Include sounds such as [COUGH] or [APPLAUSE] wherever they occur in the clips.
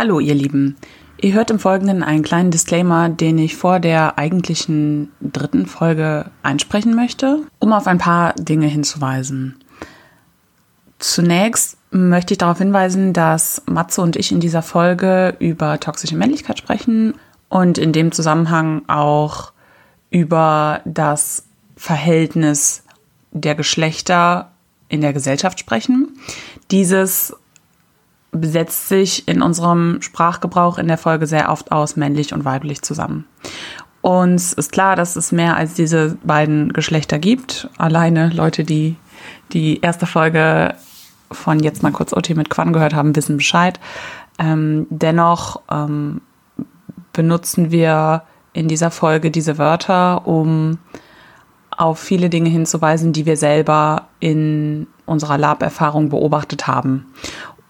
Hallo ihr Lieben. Ihr hört im Folgenden einen kleinen Disclaimer, den ich vor der eigentlichen dritten Folge einsprechen möchte, um auf ein paar Dinge hinzuweisen. Zunächst möchte ich darauf hinweisen, dass Matze und ich in dieser Folge über toxische Männlichkeit sprechen und in dem Zusammenhang auch über das Verhältnis der Geschlechter in der Gesellschaft sprechen. Dieses setzt sich in unserem Sprachgebrauch in der Folge sehr oft aus männlich und weiblich zusammen. Uns ist klar, dass es mehr als diese beiden Geschlechter gibt. Alleine Leute, die die erste Folge von jetzt mal kurz OT mit Quan gehört haben, wissen Bescheid. Ähm, dennoch ähm, benutzen wir in dieser Folge diese Wörter, um auf viele Dinge hinzuweisen, die wir selber in unserer Lab-Erfahrung beobachtet haben.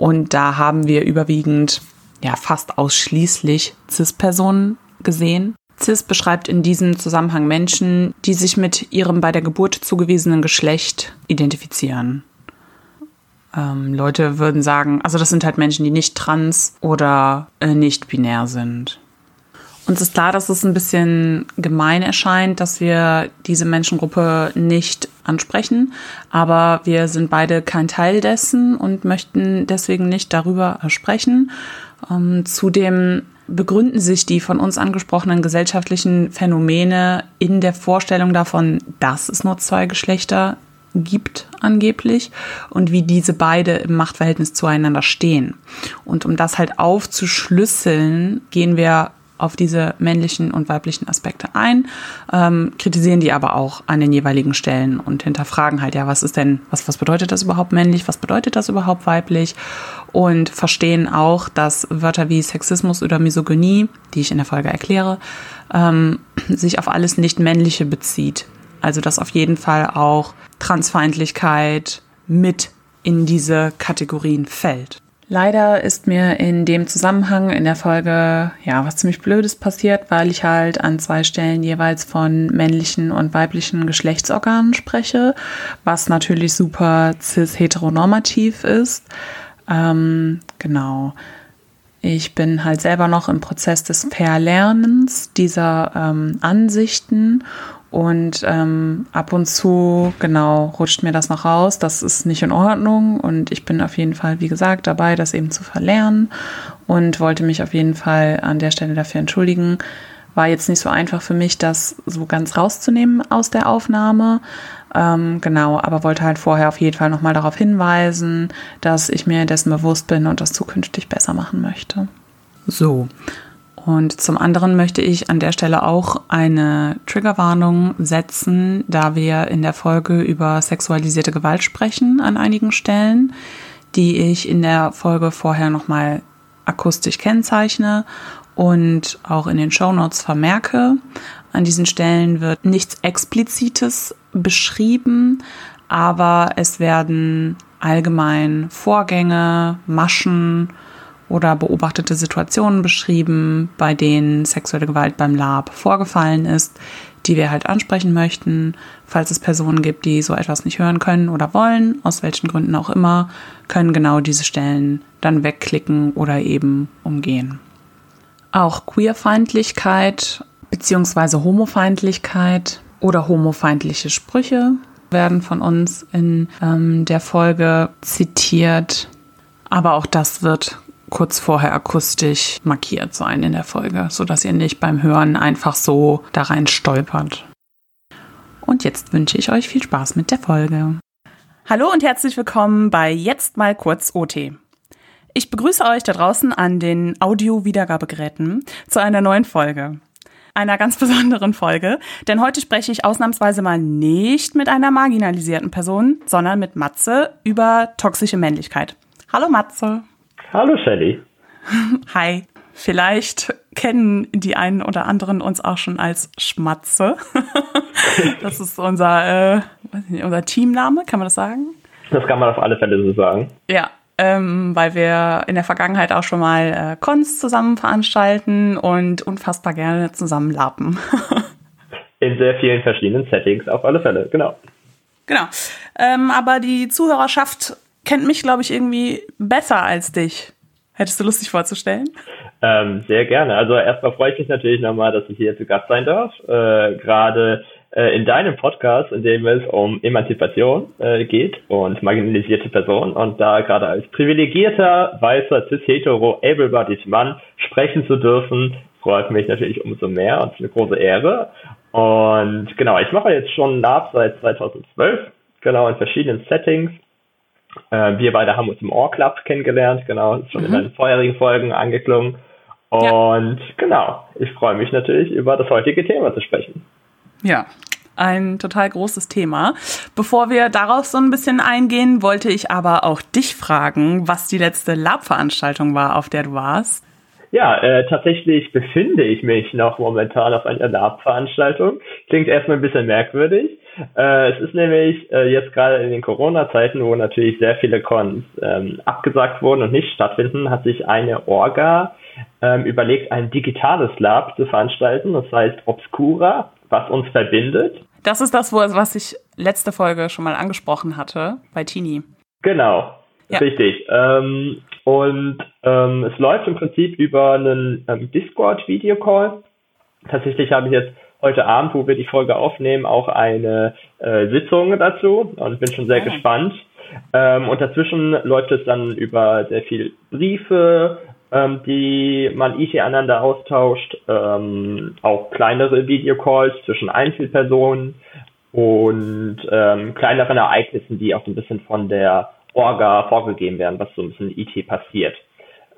Und da haben wir überwiegend, ja, fast ausschließlich CIS-Personen gesehen. CIS beschreibt in diesem Zusammenhang Menschen, die sich mit ihrem bei der Geburt zugewiesenen Geschlecht identifizieren. Ähm, Leute würden sagen, also das sind halt Menschen, die nicht trans oder äh, nicht binär sind. Uns ist klar, dass es ein bisschen gemein erscheint, dass wir diese Menschengruppe nicht ansprechen, aber wir sind beide kein Teil dessen und möchten deswegen nicht darüber sprechen. Ähm, zudem begründen sich die von uns angesprochenen gesellschaftlichen Phänomene in der Vorstellung davon, dass es nur zwei Geschlechter gibt angeblich und wie diese beide im Machtverhältnis zueinander stehen. Und um das halt aufzuschlüsseln, gehen wir auf diese männlichen und weiblichen Aspekte ein, ähm, kritisieren die aber auch an den jeweiligen Stellen und hinterfragen halt, ja, was ist denn, was, was bedeutet das überhaupt männlich, was bedeutet das überhaupt weiblich und verstehen auch, dass Wörter wie Sexismus oder Misogynie, die ich in der Folge erkläre, ähm, sich auf alles Nicht-Männliche bezieht. Also dass auf jeden Fall auch Transfeindlichkeit mit in diese Kategorien fällt. Leider ist mir in dem Zusammenhang in der Folge ja was ziemlich Blödes passiert, weil ich halt an zwei Stellen jeweils von männlichen und weiblichen Geschlechtsorganen spreche, was natürlich super cis-heteronormativ ist. Ähm, genau. Ich bin halt selber noch im Prozess des Verlernens dieser ähm, Ansichten und ähm, ab und zu, genau, rutscht mir das noch raus. Das ist nicht in Ordnung. Und ich bin auf jeden Fall, wie gesagt, dabei, das eben zu verlernen. Und wollte mich auf jeden Fall an der Stelle dafür entschuldigen. War jetzt nicht so einfach für mich, das so ganz rauszunehmen aus der Aufnahme. Ähm, genau, aber wollte halt vorher auf jeden Fall nochmal darauf hinweisen, dass ich mir dessen bewusst bin und das zukünftig besser machen möchte. So, und zum anderen möchte ich an der Stelle auch eine Triggerwarnung setzen, da wir in der Folge über sexualisierte Gewalt sprechen an einigen Stellen, die ich in der Folge vorher nochmal akustisch kennzeichne und auch in den Shownotes vermerke. An diesen Stellen wird nichts Explizites beschrieben, aber es werden allgemein Vorgänge, Maschen, oder beobachtete Situationen beschrieben, bei denen sexuelle Gewalt beim Lab vorgefallen ist, die wir halt ansprechen möchten. Falls es Personen gibt, die so etwas nicht hören können oder wollen, aus welchen Gründen auch immer, können genau diese Stellen dann wegklicken oder eben umgehen. Auch Queerfeindlichkeit bzw. Homofeindlichkeit oder homofeindliche Sprüche werden von uns in ähm, der Folge zitiert. Aber auch das wird kurz vorher akustisch markiert sein in der Folge, sodass ihr nicht beim Hören einfach so da rein stolpert. Und jetzt wünsche ich euch viel Spaß mit der Folge. Hallo und herzlich willkommen bei Jetzt mal kurz OT. Ich begrüße euch da draußen an den Audio-Wiedergabegeräten zu einer neuen Folge. Einer ganz [LAUGHS] besonderen Folge, denn heute spreche ich ausnahmsweise mal nicht mit einer marginalisierten Person, sondern mit Matze über toxische Männlichkeit. Hallo Matze. Hallo Shelly. [LAUGHS] Hi. Vielleicht kennen die einen oder anderen uns auch schon als Schmatze. [LAUGHS] das ist unser, äh, nicht, unser Teamname, kann man das sagen? Das kann man auf alle Fälle so sagen. Ja, ähm, weil wir in der Vergangenheit auch schon mal äh, Cons zusammen veranstalten und unfassbar gerne zusammen lappen. [LAUGHS] in sehr vielen verschiedenen Settings, auf alle Fälle, genau. Genau. Ähm, aber die Zuhörerschaft kennt mich, glaube ich, irgendwie besser als dich. Hättest du Lust, dich vorzustellen? Ähm, sehr gerne. Also erstmal freue ich mich natürlich nochmal, dass ich hier zu Gast sein darf. Äh, Gerade äh, in deinem Podcast, in dem es um Emanzipation äh, geht und marginalisierte Personen und da gerade als privilegierter, weißer, cis-hetero, able-bodied Mann sprechen zu dürfen, freut mich natürlich umso mehr und ist eine große Ehre. Und genau, ich mache jetzt schon nach seit 2012, genau in verschiedenen Settings äh, wir beide haben uns im Ohr Club kennengelernt, genau, ist schon mhm. in den vorherigen Folgen angeklungen. Und ja. genau, ich freue mich natürlich, über das heutige Thema zu sprechen. Ja, ein total großes Thema. Bevor wir darauf so ein bisschen eingehen, wollte ich aber auch dich fragen, was die letzte Lab-Veranstaltung war, auf der du warst. Ja, äh, tatsächlich befinde ich mich noch momentan auf einer Lab-Veranstaltung. Klingt erstmal ein bisschen merkwürdig. Äh, es ist nämlich äh, jetzt gerade in den Corona-Zeiten, wo natürlich sehr viele Cons ähm, abgesagt wurden und nicht stattfinden, hat sich eine Orga ähm, überlegt, ein digitales Lab zu veranstalten. Das heißt Obscura, was uns verbindet. Das ist das, was ich letzte Folge schon mal angesprochen hatte bei Tini. Genau, ja. richtig. Ähm, und ähm, es läuft im Prinzip über einen ähm, Discord-Video-Call. Tatsächlich habe ich jetzt heute Abend, wo wir die Folge aufnehmen, auch eine äh, Sitzung dazu und bin schon sehr okay. gespannt. Ähm, und dazwischen läuft es dann über sehr viel Briefe, ähm, die man IT einander austauscht, ähm, auch kleinere Videocalls zwischen Einzelpersonen und ähm, kleineren Ereignissen, die auch ein bisschen von der Orga vorgegeben werden, was so ein bisschen IT passiert.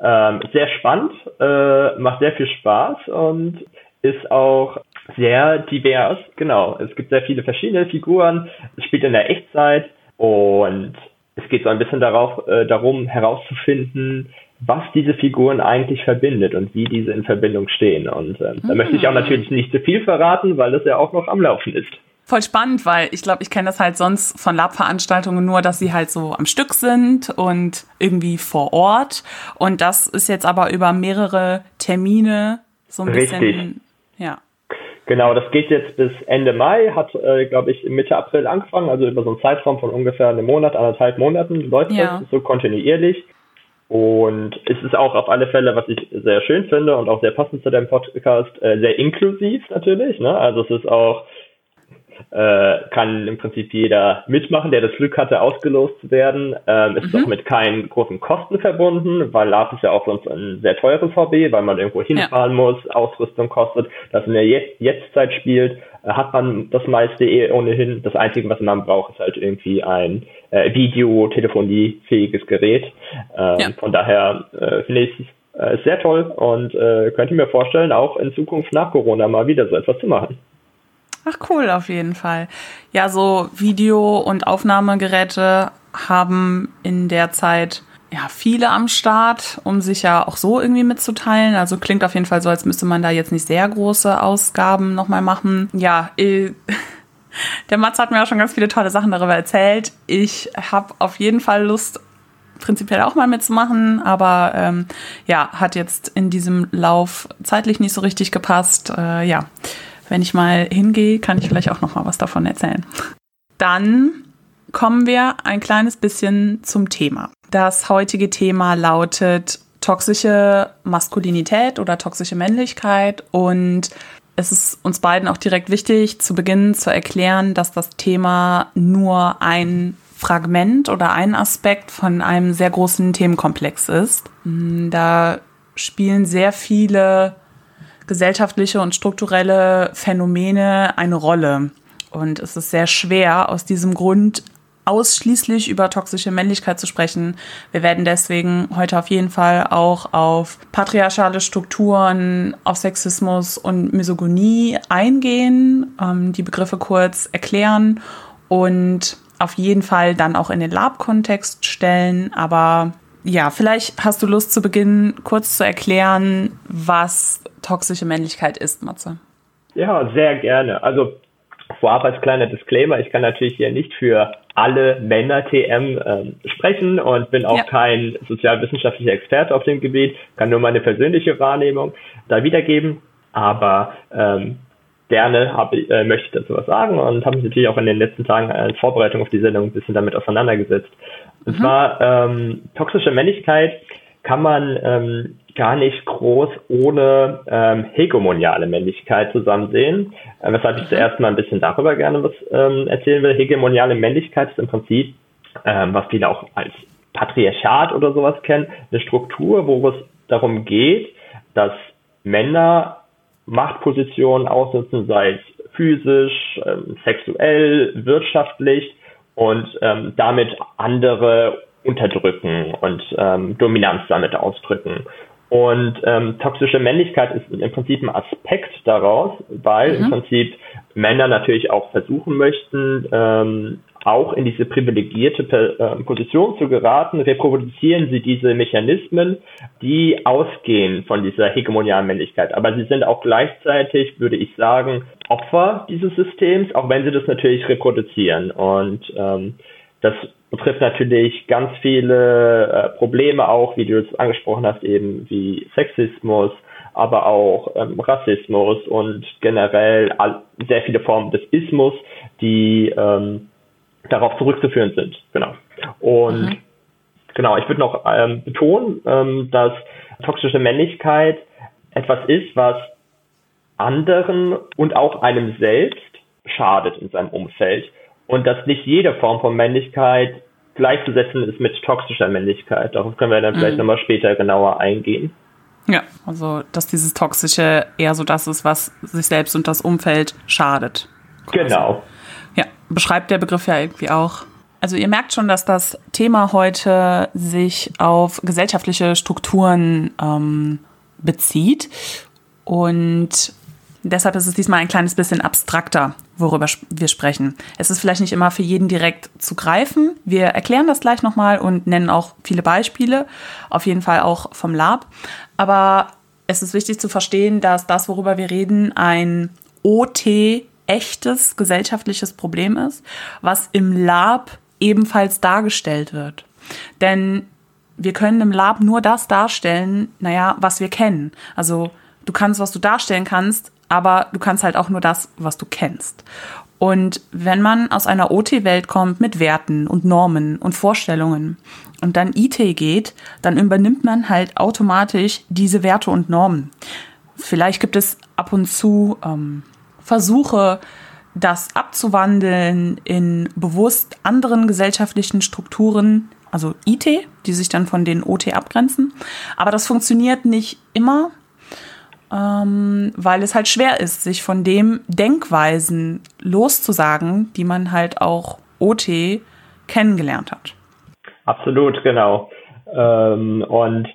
Ähm, sehr spannend, äh, macht sehr viel Spaß und ist auch sehr divers. Genau, es gibt sehr viele verschiedene Figuren. Es spielt in der Echtzeit und es geht so ein bisschen darauf, äh, darum herauszufinden, was diese Figuren eigentlich verbindet und wie diese in Verbindung stehen. Und äh, da möchte ich auch ah. natürlich nicht zu viel verraten, weil das ja auch noch am Laufen ist. Voll spannend, weil ich glaube, ich kenne das halt sonst von Lab-Veranstaltungen nur, dass sie halt so am Stück sind und irgendwie vor Ort. Und das ist jetzt aber über mehrere Termine so ein Richtig. bisschen. Ja. Genau, das geht jetzt bis Ende Mai, hat, äh, glaube ich, Mitte April angefangen, also über so einen Zeitraum von ungefähr einem Monat, anderthalb Monaten läuft ja. das so kontinuierlich. Und es ist auch auf alle Fälle, was ich sehr schön finde und auch sehr passend zu deinem Podcast, äh, sehr inklusiv natürlich. Ne? Also es ist auch äh, kann im Prinzip jeder mitmachen, der das Glück hatte, ausgelost zu werden. Ähm, ist mhm. auch mit keinen großen Kosten verbunden, weil LARP ist ja auch sonst ein sehr teures Hobby, weil man irgendwo hinfahren ja. muss, Ausrüstung kostet. Das in der Jetztzeit spielt, äh, hat man das meiste eh ohnehin. Das Einzige, was man braucht, ist halt irgendwie ein äh, Video-Telefoniefähiges Gerät. Ähm, ja. Von daher äh, finde ich es äh, sehr toll und äh, könnte mir vorstellen, auch in Zukunft nach Corona mal wieder so etwas zu machen. Ach cool, auf jeden Fall. Ja, so Video- und Aufnahmegeräte haben in der Zeit ja viele am Start, um sich ja auch so irgendwie mitzuteilen. Also klingt auf jeden Fall so, als müsste man da jetzt nicht sehr große Ausgaben nochmal machen. Ja, äh, [LAUGHS] der Mats hat mir auch schon ganz viele tolle Sachen darüber erzählt. Ich habe auf jeden Fall Lust, prinzipiell auch mal mitzumachen, aber ähm, ja, hat jetzt in diesem Lauf zeitlich nicht so richtig gepasst. Äh, ja, wenn ich mal hingehe, kann ich vielleicht auch noch mal was davon erzählen. Dann kommen wir ein kleines bisschen zum Thema. Das heutige Thema lautet toxische Maskulinität oder toxische Männlichkeit und es ist uns beiden auch direkt wichtig, zu Beginn zu erklären, dass das Thema nur ein Fragment oder ein Aspekt von einem sehr großen Themenkomplex ist. Da spielen sehr viele gesellschaftliche und strukturelle Phänomene eine Rolle. Und es ist sehr schwer, aus diesem Grund ausschließlich über toxische Männlichkeit zu sprechen. Wir werden deswegen heute auf jeden Fall auch auf patriarchale Strukturen, auf Sexismus und Misogynie eingehen, ähm, die Begriffe kurz erklären und auf jeden Fall dann auch in den Lab-Kontext stellen. Aber ja, vielleicht hast du Lust zu Beginn kurz zu erklären, was toxische Männlichkeit ist, Matze. Ja, sehr gerne. Also vorab als kleiner Disclaimer, ich kann natürlich hier nicht für alle Männer TM ähm, sprechen und bin auch ja. kein sozialwissenschaftlicher Experte auf dem Gebiet, kann nur meine persönliche Wahrnehmung da wiedergeben. Aber ähm, gerne hab, äh, möchte ich dazu was sagen und habe mich natürlich auch in den letzten Tagen als Vorbereitung auf die Sendung ein bisschen damit auseinandergesetzt. Und mhm. zwar ähm, toxische Männlichkeit kann man ähm, gar nicht groß ohne ähm, hegemoniale Männlichkeit zusammen sehen. Äh, weshalb ich zuerst mal ein bisschen darüber gerne was ähm, erzählen will. Hegemoniale Männlichkeit ist im Prinzip, ähm, was viele auch als Patriarchat oder sowas kennen, eine Struktur, wo es darum geht, dass Männer Machtpositionen ausnutzen, sei es physisch, ähm, sexuell, wirtschaftlich und ähm, damit andere unterdrücken und ähm, Dominanz damit ausdrücken. Und ähm, toxische Männlichkeit ist im Prinzip ein Aspekt daraus, weil mhm. im Prinzip Männer natürlich auch versuchen möchten, ähm, auch in diese privilegierte äh, Position zu geraten, reproduzieren sie diese Mechanismen, die ausgehen von dieser hegemonialen Männlichkeit. Aber sie sind auch gleichzeitig, würde ich sagen, Opfer dieses Systems, auch wenn sie das natürlich reproduzieren. Und ähm, das betrifft natürlich ganz viele äh, Probleme auch, wie du es angesprochen hast, eben wie Sexismus, aber auch ähm, Rassismus und generell all, sehr viele Formen des Ismus, die ähm, darauf zurückzuführen sind. Genau. Und mhm. genau, ich würde noch ähm, betonen, ähm, dass toxische Männlichkeit etwas ist, was anderen und auch einem selbst schadet in seinem Umfeld und dass nicht jede Form von Männlichkeit gleichzusetzen ist mit toxischer Männlichkeit. Darauf können wir dann vielleicht mhm. nochmal später genauer eingehen. Ja, also dass dieses Toxische eher so das ist, was sich selbst und das Umfeld schadet. Quasi. Genau. Ja, beschreibt der Begriff ja irgendwie auch. Also ihr merkt schon, dass das Thema heute sich auf gesellschaftliche Strukturen ähm, bezieht. Und deshalb ist es diesmal ein kleines bisschen abstrakter, worüber wir sprechen. Es ist vielleicht nicht immer für jeden direkt zu greifen. Wir erklären das gleich nochmal und nennen auch viele Beispiele, auf jeden Fall auch vom Lab. Aber es ist wichtig zu verstehen, dass das, worüber wir reden, ein OT echtes gesellschaftliches Problem ist, was im Lab ebenfalls dargestellt wird. Denn wir können im Lab nur das darstellen, naja, was wir kennen. Also du kannst, was du darstellen kannst, aber du kannst halt auch nur das, was du kennst. Und wenn man aus einer OT-Welt kommt mit Werten und Normen und Vorstellungen und dann IT geht, dann übernimmt man halt automatisch diese Werte und Normen. Vielleicht gibt es ab und zu ähm, Versuche, das abzuwandeln in bewusst anderen gesellschaftlichen Strukturen, also IT, die sich dann von den OT abgrenzen. Aber das funktioniert nicht immer, ähm, weil es halt schwer ist, sich von dem Denkweisen loszusagen, die man halt auch OT kennengelernt hat. Absolut, genau. Ähm, und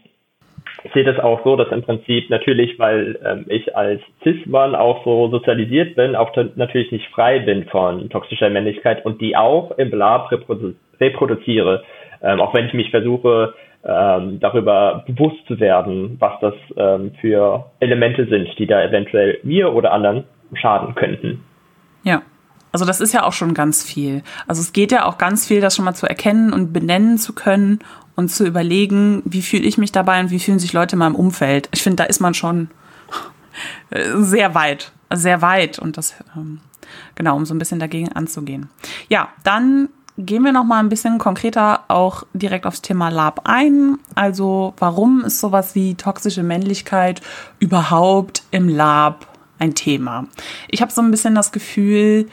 ich sehe das auch so, dass im Prinzip natürlich, weil ähm, ich als Cis-Mann auch so sozialisiert bin, auch natürlich nicht frei bin von toxischer Männlichkeit und die auch im Lab reprodu reproduziere. Ähm, auch wenn ich mich versuche, ähm, darüber bewusst zu werden, was das ähm, für Elemente sind, die da eventuell mir oder anderen schaden könnten. Ja. Also das ist ja auch schon ganz viel. Also es geht ja auch ganz viel, das schon mal zu erkennen und benennen zu können und zu überlegen, wie fühle ich mich dabei und wie fühlen sich Leute in meinem Umfeld. Ich finde, da ist man schon [LAUGHS] sehr weit, sehr weit und das ähm, genau, um so ein bisschen dagegen anzugehen. Ja, dann gehen wir noch mal ein bisschen konkreter auch direkt aufs Thema Lab ein. Also, warum ist sowas wie toxische Männlichkeit überhaupt im Lab ein Thema? Ich habe so ein bisschen das Gefühl,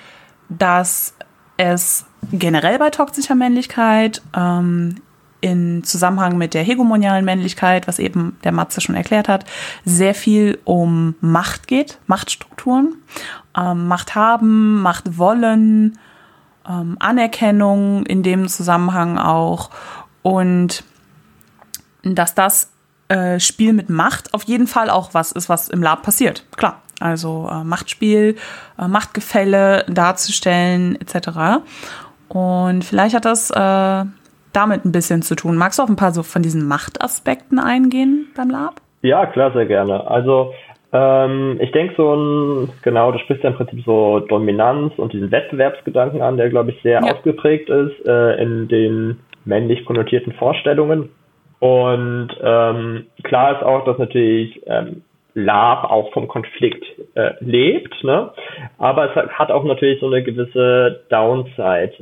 dass es generell bei toxischer Männlichkeit ähm, in Zusammenhang mit der hegemonialen Männlichkeit, was eben der Matze schon erklärt hat, sehr viel um Macht geht, Machtstrukturen, ähm, Macht haben, Macht wollen, ähm, Anerkennung in dem Zusammenhang auch und dass das äh, Spiel mit Macht auf jeden Fall auch was ist, was im Lab passiert. Klar, also äh, Machtspiel, äh, Machtgefälle darzustellen etc. Und vielleicht hat das äh, damit ein bisschen zu tun. Magst du auf ein paar so von diesen Machtaspekten eingehen beim Lab? Ja, klar, sehr gerne. Also ähm, ich denke so ein, genau, du sprichst ja im Prinzip so Dominanz und diesen Wettbewerbsgedanken an, der glaube ich sehr ja. ausgeprägt ist äh, in den männlich konnotierten Vorstellungen. Und ähm, klar ist auch, dass natürlich ähm, Lab auch vom Konflikt äh, lebt, ne? aber es hat auch natürlich so eine gewisse Downside,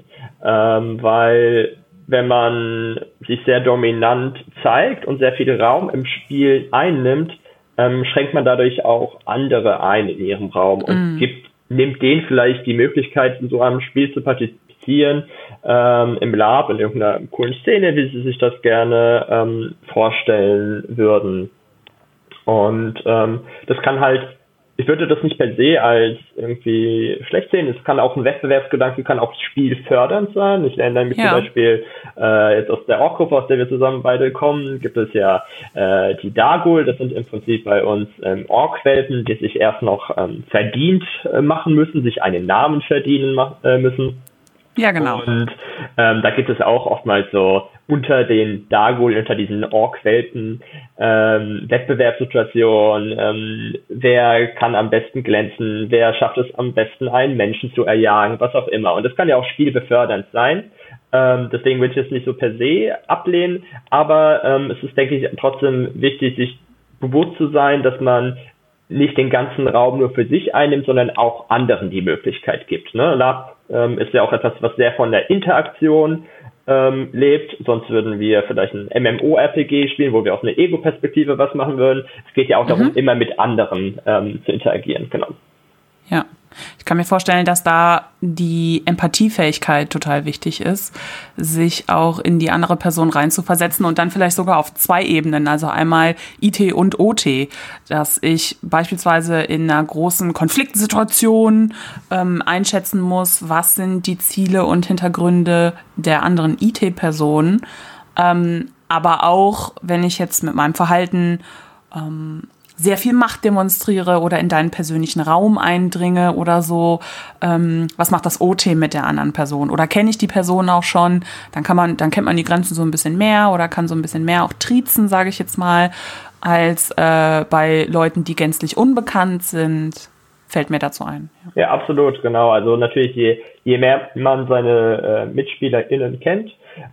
ähm, weil wenn man sich sehr dominant zeigt und sehr viel Raum im Spiel einnimmt, ähm, schränkt man dadurch auch andere ein in ihrem Raum und mm. gibt, nimmt denen vielleicht die Möglichkeit, in so einem Spiel zu partizipieren, ähm, im Lab, in irgendeiner coolen Szene, wie sie sich das gerne ähm, vorstellen würden. Und ähm, das kann halt ich würde das nicht per se als irgendwie schlecht sehen. Es kann auch ein Wettbewerbsgedanke, kann auch spielfördernd sein. Ich erinnere mich ja. zum Beispiel äh, jetzt aus der Orkgruppe, aus der wir zusammen beide kommen, gibt es ja äh, die Dagul. Das sind im Prinzip bei uns ähm, Orkwelpen, die sich erst noch ähm, verdient äh, machen müssen, sich einen Namen verdienen äh, müssen. Ja, genau. Und ähm, da gibt es auch oftmals so unter den Dagul, unter diesen Ork-Welten ähm, Wettbewerbssituationen, ähm, wer kann am besten glänzen, wer schafft es am besten, einen Menschen zu erjagen, was auch immer. Und das kann ja auch spielbefördernd sein. Ähm, deswegen würde ich es nicht so per se ablehnen, aber ähm, es ist, denke ich, trotzdem wichtig, sich bewusst zu sein, dass man nicht den ganzen Raum nur für sich einnimmt, sondern auch anderen die Möglichkeit gibt. Ne? Lab ähm, ist ja auch etwas, was sehr von der Interaktion ähm, lebt. Sonst würden wir vielleicht ein MMO-RPG spielen, wo wir aus einer Ego-Perspektive was machen würden. Es geht ja auch mhm. darum, immer mit anderen ähm, zu interagieren. Genau. Ja. Ich kann mir vorstellen, dass da die Empathiefähigkeit total wichtig ist, sich auch in die andere Person reinzuversetzen und dann vielleicht sogar auf zwei Ebenen, also einmal IT und OT, dass ich beispielsweise in einer großen Konfliktsituation ähm, einschätzen muss, was sind die Ziele und Hintergründe der anderen IT-Person, ähm, aber auch, wenn ich jetzt mit meinem Verhalten ähm, sehr viel Macht demonstriere oder in deinen persönlichen Raum eindringe oder so. Ähm, was macht das OT mit der anderen Person? Oder kenne ich die Person auch schon? Dann kann man, dann kennt man die Grenzen so ein bisschen mehr oder kann so ein bisschen mehr auch triezen, sage ich jetzt mal, als äh, bei Leuten, die gänzlich unbekannt sind. Fällt mir dazu ein. Ja, ja absolut, genau. Also natürlich, je, je mehr man seine äh, MitspielerInnen kennt,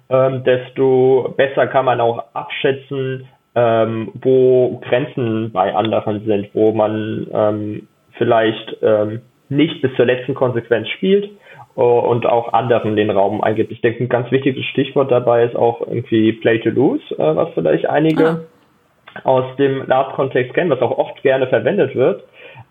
ähm, desto besser kann man auch abschätzen, ähm, wo Grenzen bei anderen sind, wo man ähm, vielleicht ähm, nicht bis zur letzten Konsequenz spielt uh, und auch anderen den Raum eingibt. Ich denke, ein ganz wichtiges Stichwort dabei ist auch irgendwie Play to Lose, äh, was vielleicht einige ah. aus dem Lab-Kontext kennen, was auch oft gerne verwendet wird.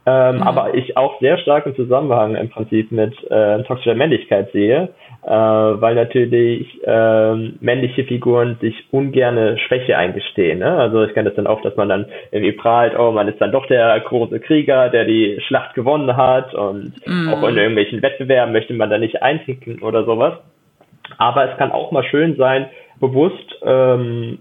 Ähm, mhm. Aber ich auch sehr stark im Zusammenhang im Prinzip mit äh, toxischer Männlichkeit sehe, äh, weil natürlich äh, männliche Figuren sich ungerne Schwäche eingestehen. Ne? Also ich kenne das dann oft, dass man dann irgendwie prahlt, oh, man ist dann doch der große Krieger, der die Schlacht gewonnen hat und mhm. auch in irgendwelchen Wettbewerben möchte man da nicht einticken oder sowas. Aber es kann auch mal schön sein, bewusst ähm,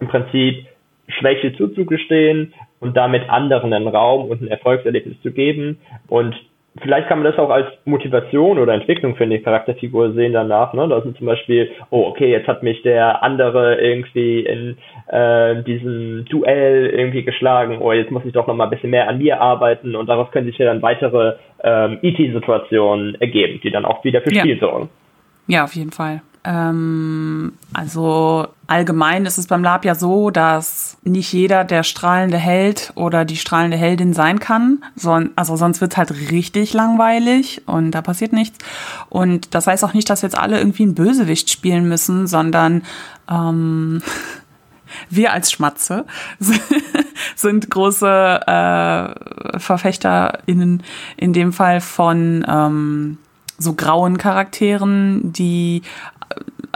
im Prinzip Schwäche zuzugestehen und damit anderen einen Raum und ein Erfolgserlebnis zu geben. Und vielleicht kann man das auch als Motivation oder Entwicklung für eine Charakterfigur sehen danach. Ne? Da sind zum Beispiel, oh, okay, jetzt hat mich der andere irgendwie in äh, diesem Duell irgendwie geschlagen, oh, jetzt muss ich doch noch mal ein bisschen mehr an mir arbeiten und daraus können sich ja dann weitere ähm, ET-Situationen ergeben, die dann auch wieder für ja. Spiel sorgen. Ja, auf jeden Fall. Ähm, also allgemein ist es beim Lab ja so, dass nicht jeder der strahlende Held oder die strahlende Heldin sein kann. Son also sonst wird's halt richtig langweilig und da passiert nichts. Und das heißt auch nicht, dass jetzt alle irgendwie einen Bösewicht spielen müssen, sondern ähm, [LAUGHS] wir als Schmatze [LAUGHS] sind große äh, VerfechterInnen in dem Fall von ähm, so grauen Charakteren, die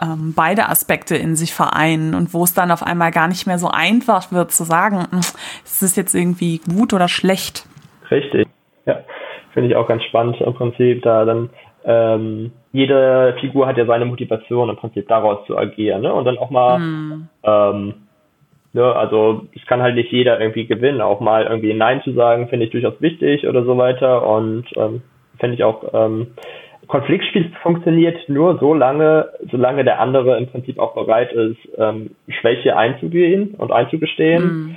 ähm, beide Aspekte in sich vereinen und wo es dann auf einmal gar nicht mehr so einfach wird zu sagen, hm, ist es jetzt irgendwie gut oder schlecht. Richtig, ja. Finde ich auch ganz spannend im Prinzip, da dann ähm, jede Figur hat ja seine Motivation im Prinzip daraus zu agieren, ne? Und dann auch mal, mm. ähm, ne, also es kann halt nicht jeder irgendwie gewinnen, auch mal irgendwie Nein zu sagen, finde ich durchaus wichtig oder so weiter und ähm, finde ich auch ähm, Konfliktspiel funktioniert nur so lange, solange der andere im Prinzip auch bereit ist, ähm, Schwäche einzugehen und einzugestehen. Mhm.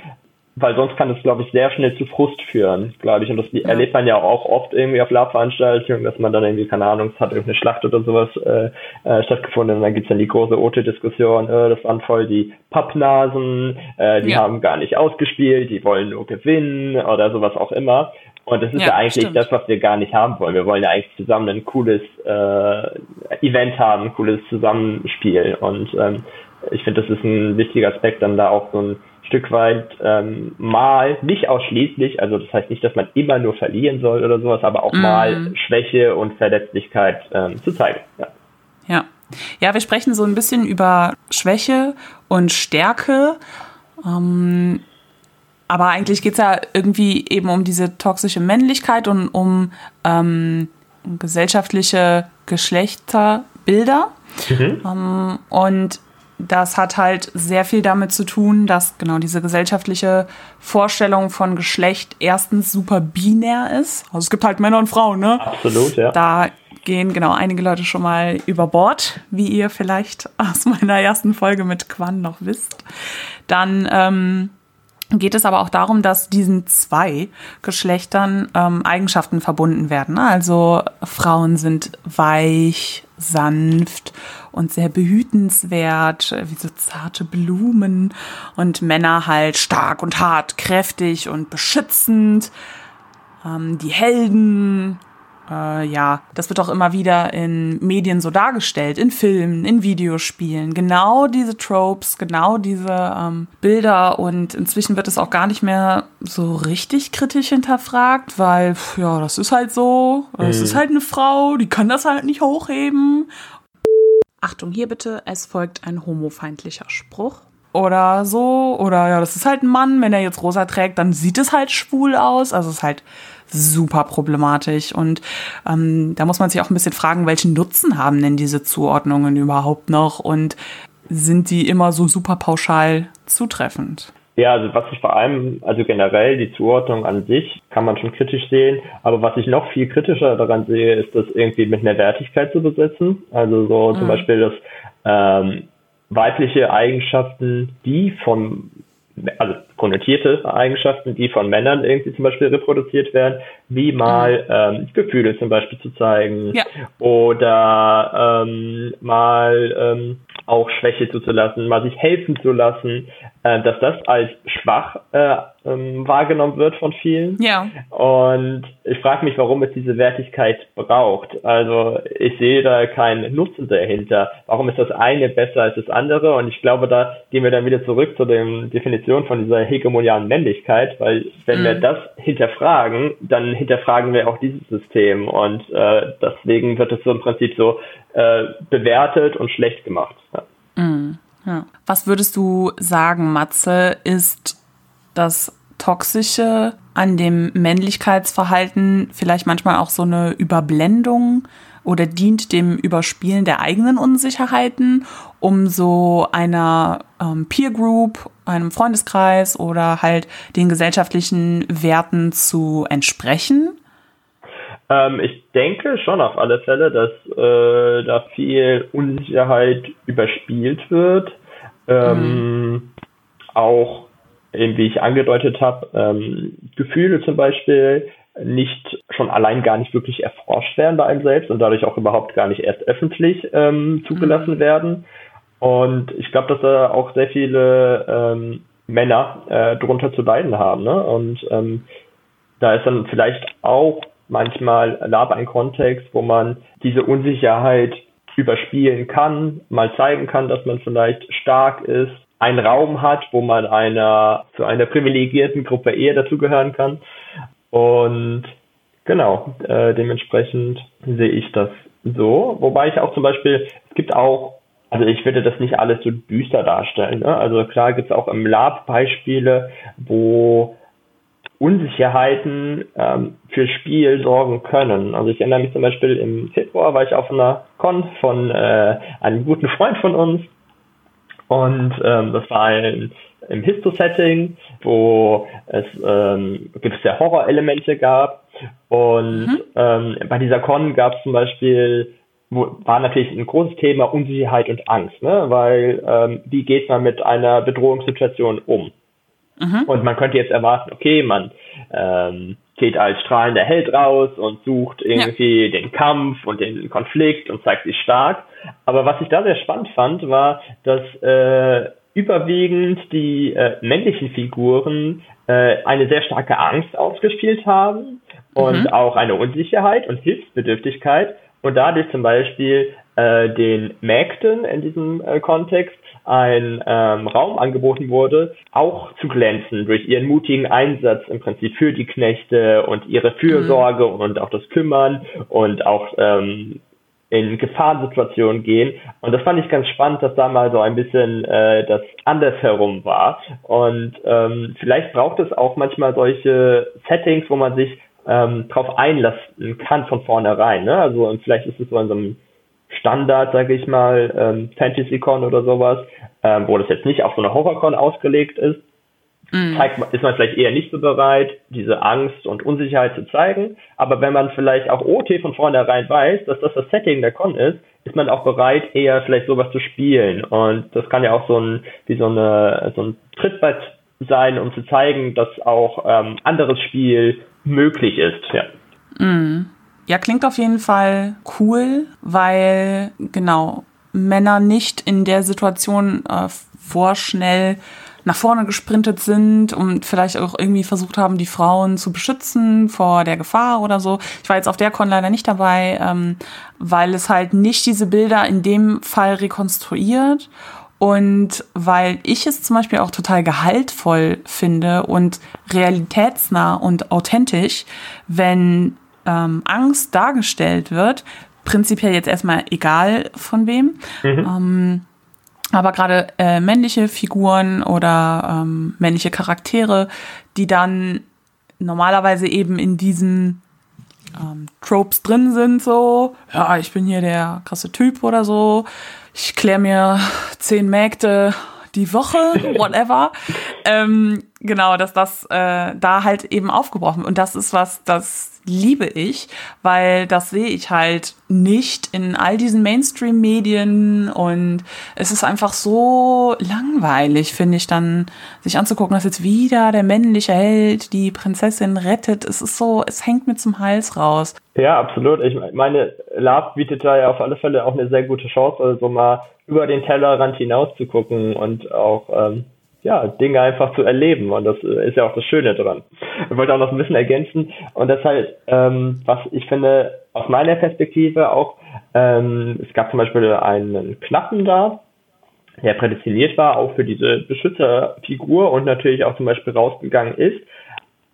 Weil sonst kann es, glaube ich, sehr schnell zu Frust führen, glaube ich. Und das ja. erlebt man ja auch oft irgendwie auf Lab-Veranstaltungen, dass man dann irgendwie, keine Ahnung, es hat irgendeine Schlacht oder sowas äh, äh, stattgefunden und dann gibt's dann die große Ote-Diskussion, äh, das waren voll die Pappnasen, äh, die ja. haben gar nicht ausgespielt, die wollen nur gewinnen oder sowas auch immer. Und das ist ja, ja eigentlich stimmt. das, was wir gar nicht haben wollen. Wir wollen ja eigentlich zusammen ein cooles äh, Event haben, ein cooles Zusammenspiel. Und ähm, ich finde, das ist ein wichtiger Aspekt, dann da auch so ein Stück weit ähm, mal, nicht ausschließlich, also das heißt nicht, dass man immer nur verlieren soll oder sowas, aber auch mm. mal Schwäche und Verletzlichkeit ähm, zu zeigen. Ja. ja. Ja, wir sprechen so ein bisschen über Schwäche und Stärke. Ähm, aber eigentlich geht es ja irgendwie eben um diese toxische Männlichkeit und um ähm, gesellschaftliche Geschlechterbilder. Mhm. Ähm, und das hat halt sehr viel damit zu tun, dass genau diese gesellschaftliche Vorstellung von Geschlecht erstens super binär ist. Also es gibt halt Männer und Frauen, ne? Absolut, ja. Da gehen genau einige Leute schon mal über Bord, wie ihr vielleicht aus meiner ersten Folge mit Quan noch wisst. Dann ähm, geht es aber auch darum, dass diesen zwei Geschlechtern ähm, Eigenschaften verbunden werden. Also Frauen sind weich, sanft und sehr behütenswert, wie so zarte Blumen und Männer halt stark und hart, kräftig und beschützend. Ähm, die Helden, äh, ja, das wird auch immer wieder in Medien so dargestellt, in Filmen, in Videospielen. Genau diese Tropes, genau diese ähm, Bilder und inzwischen wird es auch gar nicht mehr so richtig kritisch hinterfragt, weil, ja, das ist halt so. Es mhm. ist halt eine Frau, die kann das halt nicht hochheben. Achtung, hier bitte, es folgt ein homofeindlicher Spruch oder so. Oder ja, das ist halt ein Mann, wenn er jetzt rosa trägt, dann sieht es halt schwul aus. Also es ist halt super problematisch. Und ähm, da muss man sich auch ein bisschen fragen, welchen Nutzen haben denn diese Zuordnungen überhaupt noch? Und sind die immer so super pauschal zutreffend? Ja, also was ich vor allem, also generell die Zuordnung an sich kann man schon kritisch sehen, aber was ich noch viel kritischer daran sehe, ist das irgendwie mit einer Wertigkeit zu besetzen. Also so mhm. zum Beispiel, dass ähm, weibliche Eigenschaften, die von also konnotierte Eigenschaften, die von Männern irgendwie zum Beispiel reproduziert werden, wie mal mhm. ähm, Gefühle zum Beispiel zu zeigen ja. oder ähm, mal ähm, auch Schwäche zuzulassen, mal sich helfen zu lassen, dass das als schwach äh, ähm, wahrgenommen wird von vielen. Ja. Und ich frage mich, warum es diese Wertigkeit braucht. Also ich sehe da keinen Nutzen dahinter. Warum ist das eine besser als das andere? Und ich glaube, da gehen wir dann wieder zurück zu der Definition von dieser hegemonialen Männlichkeit, weil wenn mhm. wir das hinterfragen, dann hinterfragen wir auch dieses System. Und äh, deswegen wird es so im Prinzip so äh, bewertet und schlecht gemacht. Ja. Mhm. Ja. Was würdest du sagen, Matze, ist das Toxische an dem Männlichkeitsverhalten vielleicht manchmal auch so eine Überblendung oder dient dem Überspielen der eigenen Unsicherheiten, um so einer ähm, Peer Group, einem Freundeskreis oder halt den gesellschaftlichen Werten zu entsprechen? Ähm, ich denke schon auf alle Fälle, dass äh, da viel Unsicherheit überspielt wird. Ähm, mhm. Auch, eben wie ich angedeutet habe, ähm, Gefühle zum Beispiel nicht schon allein gar nicht wirklich erforscht werden bei einem selbst und dadurch auch überhaupt gar nicht erst öffentlich ähm, zugelassen mhm. werden. Und ich glaube, dass da auch sehr viele ähm, Männer äh, drunter zu leiden haben. Ne? Und ähm, da ist dann vielleicht auch manchmal Lab ein Kontext, wo man diese Unsicherheit überspielen kann, mal zeigen kann, dass man vielleicht stark ist, einen Raum hat, wo man einer zu einer privilegierten Gruppe eher dazugehören kann. Und genau, äh, dementsprechend sehe ich das so. Wobei ich auch zum Beispiel, es gibt auch, also ich würde das nicht alles so düster darstellen. Ne? Also klar gibt es auch im Lab Beispiele, wo Unsicherheiten ähm, für Spiel sorgen können. Also ich erinnere mich zum Beispiel im Februar war ich auf einer Con von äh, einem guten Freund von uns und ähm, das war ein im Histo-Setting, wo es ähm, gewisse Horrorelemente gab und mhm. ähm, bei dieser Con gab es zum Beispiel wo, war natürlich ein großes Thema Unsicherheit und Angst, ne? weil ähm, wie geht man mit einer Bedrohungssituation um? Mhm. Und man könnte jetzt erwarten, okay, man ähm, geht als strahlender Held raus und sucht irgendwie ja. den Kampf und den Konflikt und zeigt sich stark. Aber was ich da sehr spannend fand, war, dass äh, überwiegend die äh, männlichen Figuren äh, eine sehr starke Angst ausgespielt haben und mhm. auch eine Unsicherheit und Hilfsbedürftigkeit und dadurch zum Beispiel äh, den Mägden in diesem äh, Kontext ein ähm, Raum angeboten wurde, auch zu glänzen durch ihren mutigen Einsatz im Prinzip für die Knechte und ihre Fürsorge mhm. und auch das Kümmern und auch ähm, in Gefahrensituationen gehen. Und das fand ich ganz spannend, dass da mal so ein bisschen äh, das andersherum war. Und ähm, vielleicht braucht es auch manchmal solche Settings, wo man sich ähm, drauf einlassen kann von vornherein. Ne? Also und vielleicht ist es so in so einem Standard, sage ich mal, ähm, FantasyCon oder sowas, ähm, wo das jetzt nicht auf so eine HorrorCon ausgelegt ist, mhm. zeigt, ist man vielleicht eher nicht so bereit, diese Angst und Unsicherheit zu zeigen. Aber wenn man vielleicht auch OT von vornherein weiß, dass das das Setting der Con ist, ist man auch bereit, eher vielleicht sowas zu spielen. Und das kann ja auch so ein, wie so eine, so ein Trittbrett sein, um zu zeigen, dass auch ähm, anderes Spiel möglich ist. Ja. Mhm. Ja, klingt auf jeden Fall cool, weil genau Männer nicht in der Situation äh, vorschnell nach vorne gesprintet sind und vielleicht auch irgendwie versucht haben, die Frauen zu beschützen vor der Gefahr oder so. Ich war jetzt auf der Con leider nicht dabei, ähm, weil es halt nicht diese Bilder in dem Fall rekonstruiert und weil ich es zum Beispiel auch total gehaltvoll finde und realitätsnah und authentisch, wenn ähm, Angst dargestellt wird, prinzipiell jetzt erstmal egal von wem. Mhm. Ähm, aber gerade äh, männliche Figuren oder ähm, männliche Charaktere, die dann normalerweise eben in diesen ähm, Tropes drin sind, so, ja, ich bin hier der krasse Typ oder so, ich kläre mir zehn Mägde die Woche, [LAUGHS] whatever. ähm, genau, dass das äh, da halt eben aufgebrochen wird. Und das ist was, das liebe ich, weil das sehe ich halt nicht in all diesen Mainstream-Medien und es ist einfach so langweilig, finde ich, dann sich anzugucken, dass jetzt wieder der männliche Held die Prinzessin rettet. Es ist so, es hängt mir zum Hals raus. Ja, absolut. Ich meine, Love bietet da ja auf alle Fälle auch eine sehr gute Chance, also mal über den Tellerrand hinaus zu gucken und auch ähm, ja, Dinge einfach zu erleben. Und das äh, ist ja auch das Schöne dran. Ich wollte auch noch ein bisschen ergänzen. Und das halt, ähm, was ich finde, aus meiner Perspektive auch, ähm, es gab zum Beispiel einen Knappen da, der prädestiniert war, auch für diese Beschützerfigur und natürlich auch zum Beispiel rausgegangen ist,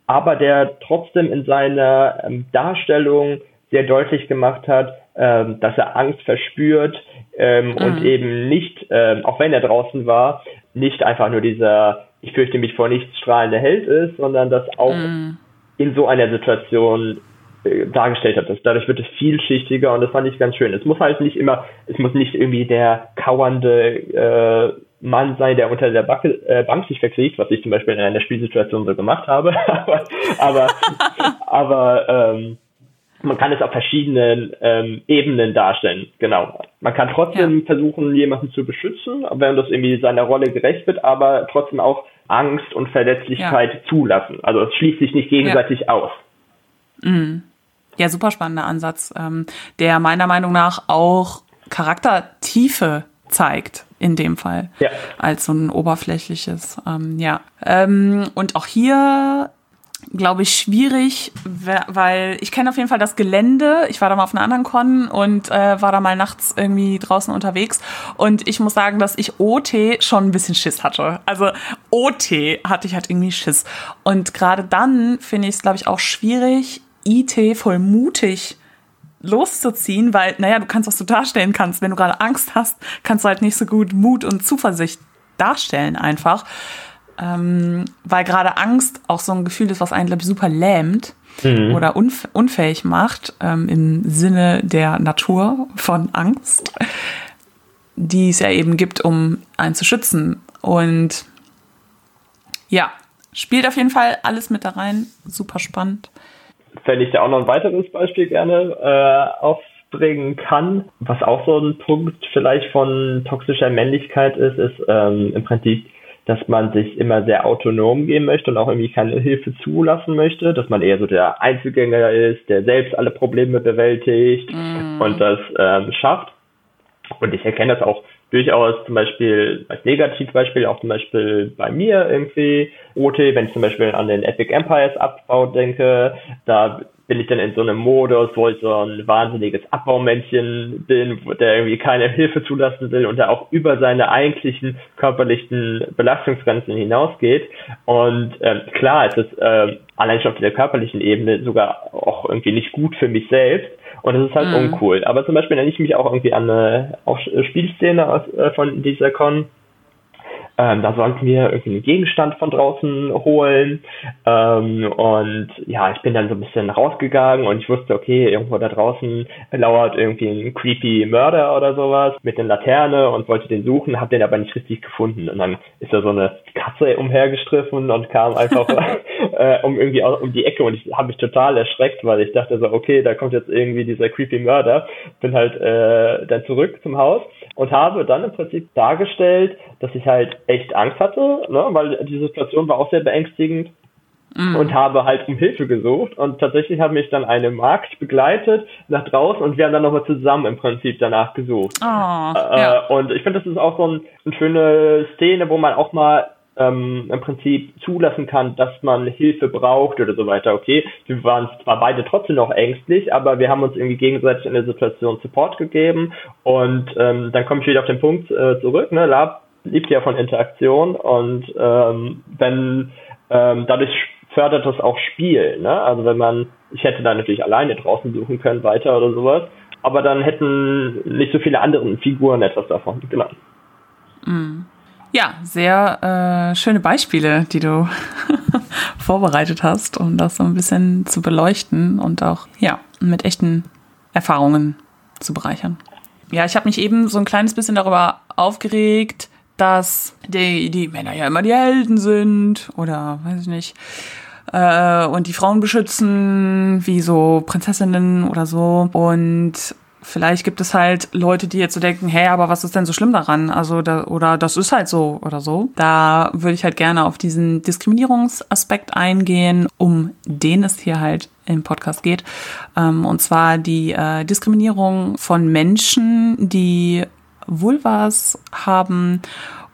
aber der trotzdem in seiner ähm, Darstellung sehr deutlich gemacht hat, ähm, dass er Angst verspürt ähm, mhm. und eben nicht, ähm, auch wenn er draußen war, nicht einfach nur dieser ich fürchte mich vor nichts strahlende Held ist, sondern das auch mm. in so einer Situation äh, dargestellt hat. Das, dadurch wird es vielschichtiger und das fand ich ganz schön. Es muss halt nicht immer, es muss nicht irgendwie der kauernde äh, Mann sein, der unter der Backe, äh, Bank sich verkriegt, was ich zum Beispiel in einer Spielsituation so gemacht habe. [LAUGHS] aber aber, [LAUGHS] aber ähm, man kann es auf verschiedenen ähm, Ebenen darstellen. Genau. Man kann trotzdem ja. versuchen, jemanden zu beschützen, wenn das irgendwie seiner Rolle gerecht wird, aber trotzdem auch Angst und Verletzlichkeit ja. zulassen. Also es schließt sich nicht gegenseitig ja. aus. Mhm. Ja, super spannender Ansatz, ähm, der meiner Meinung nach auch Charaktertiefe zeigt in dem Fall ja. als so ein oberflächliches. Ähm, ja, ähm, und auch hier glaube ich, schwierig, weil ich kenne auf jeden Fall das Gelände. Ich war da mal auf einer anderen Con und äh, war da mal nachts irgendwie draußen unterwegs. Und ich muss sagen, dass ich OT schon ein bisschen Schiss hatte. Also OT hatte ich halt irgendwie Schiss. Und gerade dann finde ich es, glaube ich, auch schwierig, IT voll mutig loszuziehen, weil, naja, du kannst, was du darstellen kannst. Wenn du gerade Angst hast, kannst du halt nicht so gut Mut und Zuversicht darstellen einfach ähm, weil gerade Angst auch so ein Gefühl ist, was einen, glaube ich, super lähmt mhm. oder unf unfähig macht ähm, im Sinne der Natur von Angst, die es ja eben gibt, um einen zu schützen. Und ja, spielt auf jeden Fall alles mit da rein, super spannend. Wenn ich da auch noch ein weiteres Beispiel gerne äh, aufbringen kann, was auch so ein Punkt vielleicht von toxischer Männlichkeit ist, ist ähm, im Prinzip dass man sich immer sehr autonom gehen möchte und auch irgendwie keine Hilfe zulassen möchte, dass man eher so der Einzelgänger ist, der selbst alle Probleme bewältigt mm. und das ähm, schafft. Und ich erkenne das auch durchaus zum Beispiel als Negativbeispiel, auch zum Beispiel bei mir irgendwie, OT, wenn ich zum Beispiel an den Epic Empires Abbau denke, da bin ich dann in so einem Modus, wo ich so ein wahnsinniges Abbaumännchen bin, der irgendwie keine Hilfe zulassen will und der auch über seine eigentlichen körperlichen Belastungsgrenzen hinausgeht. Und ähm, klar, es ist äh, allein schon auf der körperlichen Ebene sogar auch irgendwie nicht gut für mich selbst. Und das ist halt mhm. uncool. Aber zum Beispiel erinnere ich mich auch irgendwie an eine auch Spielszene aus, äh, von dieser Con, ähm, da sollten wir irgendwie einen Gegenstand von draußen holen. Ähm, und ja, ich bin dann so ein bisschen rausgegangen und ich wusste, okay, irgendwo da draußen lauert irgendwie ein creepy Mörder oder sowas mit einer Laterne und wollte den suchen, habe den aber nicht richtig gefunden. Und dann ist da so eine Katze umhergestriffen und kam einfach [LAUGHS] äh, um irgendwie um die Ecke und ich habe mich total erschreckt, weil ich dachte so, okay, da kommt jetzt irgendwie dieser creepy Mörder. Bin halt äh, dann zurück zum Haus und habe dann im Prinzip dargestellt, dass ich halt echt Angst hatte, ne, weil die Situation war auch sehr beängstigend mm. und habe halt um Hilfe gesucht und tatsächlich hat mich dann eine Magd begleitet nach draußen und wir haben dann nochmal zusammen im Prinzip danach gesucht. Oh, äh, ja. Und ich finde, das ist auch so ein, eine schöne Szene, wo man auch mal ähm, im Prinzip zulassen kann, dass man Hilfe braucht oder so weiter. Okay, wir waren zwar beide trotzdem noch ängstlich, aber wir haben uns irgendwie gegenseitig in der Situation Support gegeben und ähm, dann komme ich wieder auf den Punkt äh, zurück. Ne? Lab liebt ja von Interaktion und ähm, wenn ähm, dadurch fördert das auch Spiel. Ne? Also wenn man, ich hätte da natürlich alleine draußen suchen können weiter oder sowas, aber dann hätten nicht so viele andere Figuren etwas davon. Genau. Mm. Ja, sehr äh, schöne Beispiele, die du [LAUGHS] vorbereitet hast, um das so ein bisschen zu beleuchten und auch ja mit echten Erfahrungen zu bereichern. Ja, ich habe mich eben so ein kleines bisschen darüber aufgeregt, dass die, die Männer ja immer die Helden sind oder weiß ich nicht äh, und die Frauen beschützen, wie so Prinzessinnen oder so. Und vielleicht gibt es halt Leute, die jetzt so denken, hey, aber was ist denn so schlimm daran? Also da, oder das ist halt so oder so. Da würde ich halt gerne auf diesen Diskriminierungsaspekt eingehen, um den es hier halt im Podcast geht. Ähm, und zwar die äh, Diskriminierung von Menschen, die Vulvas haben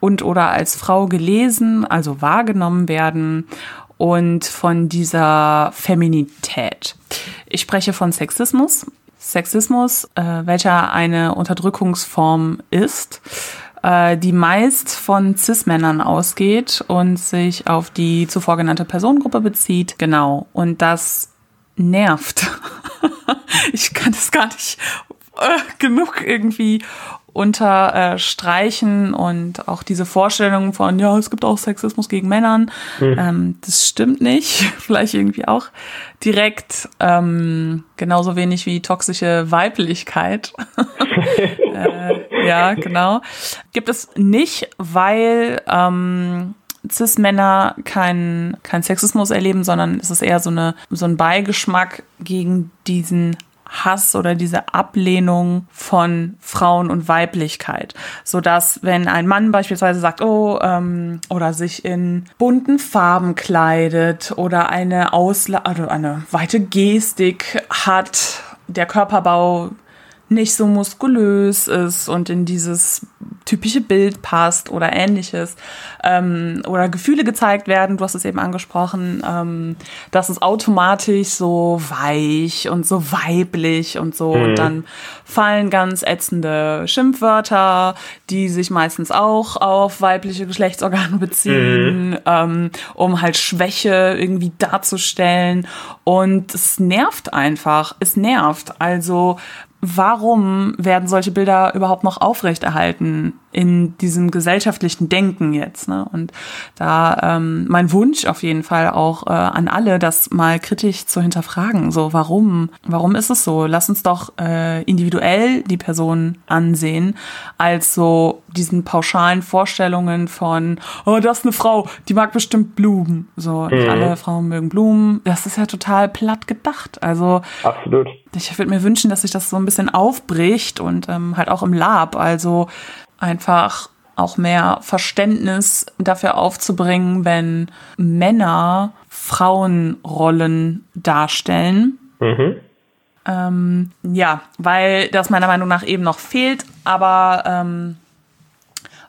und oder als Frau gelesen, also wahrgenommen werden und von dieser Feminität. Ich spreche von Sexismus Sexismus, äh, welcher eine Unterdrückungsform ist, äh, die meist von Cis-Männern ausgeht und sich auf die zuvor genannte Personengruppe bezieht. Genau. Und das nervt. [LAUGHS] ich kann das gar nicht äh, genug irgendwie unterstreichen und auch diese Vorstellung von, ja, es gibt auch Sexismus gegen Männern, mhm. ähm, das stimmt nicht. [LAUGHS] Vielleicht irgendwie auch direkt ähm, genauso wenig wie toxische Weiblichkeit. [LAUGHS] äh, ja, genau. Gibt es nicht, weil ähm, Cis-Männer keinen kein Sexismus erleben, sondern es ist eher so, eine, so ein Beigeschmack gegen diesen Hass oder diese Ablehnung von Frauen und Weiblichkeit, so dass wenn ein Mann beispielsweise sagt, oh ähm, oder sich in bunten Farben kleidet oder eine Ausla also eine weite Gestik hat, der Körperbau nicht so muskulös ist und in dieses typische Bild passt oder ähnliches ähm, oder Gefühle gezeigt werden, du hast es eben angesprochen, ähm, das ist automatisch so weich und so weiblich und so mhm. und dann fallen ganz ätzende Schimpfwörter, die sich meistens auch auf weibliche Geschlechtsorgane [LAUGHS] beziehen, mhm. ähm, um halt Schwäche irgendwie darzustellen und es nervt einfach, es nervt. Also warum werden solche Bilder überhaupt noch aufrechterhalten in diesem gesellschaftlichen Denken jetzt? Ne? Und da ähm, mein Wunsch auf jeden Fall auch äh, an alle, das mal kritisch zu hinterfragen. So, warum? Warum ist es so? Lass uns doch äh, individuell die Person ansehen, als so diesen pauschalen Vorstellungen von, oh, das ist eine Frau, die mag bestimmt Blumen. So, mhm. alle Frauen mögen Blumen. Das ist ja total platt gedacht. Also absolut ich würde mir wünschen, dass sich das so ein bisschen aufbricht und ähm, halt auch im Lab, also einfach auch mehr Verständnis dafür aufzubringen, wenn Männer Frauenrollen darstellen. Mhm. Ähm, ja, weil das meiner Meinung nach eben noch fehlt, aber ähm,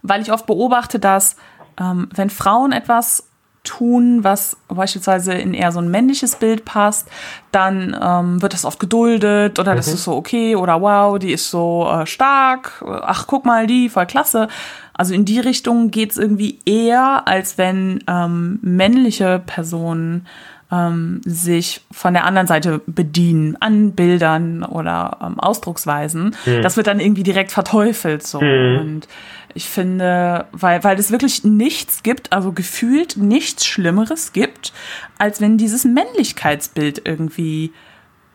weil ich oft beobachte, dass ähm, wenn Frauen etwas tun, was beispielsweise in eher so ein männliches Bild passt, dann ähm, wird das oft geduldet oder mhm. das ist so okay oder wow, die ist so äh, stark, ach guck mal, die, voll klasse. Also in die Richtung geht's irgendwie eher, als wenn ähm, männliche Personen ähm, sich von der anderen Seite bedienen, an Bildern oder ähm, Ausdrucksweisen. Mhm. Das wird dann irgendwie direkt verteufelt so. Mhm. Und ich finde, weil, weil es wirklich nichts gibt, also gefühlt nichts Schlimmeres gibt, als wenn dieses Männlichkeitsbild irgendwie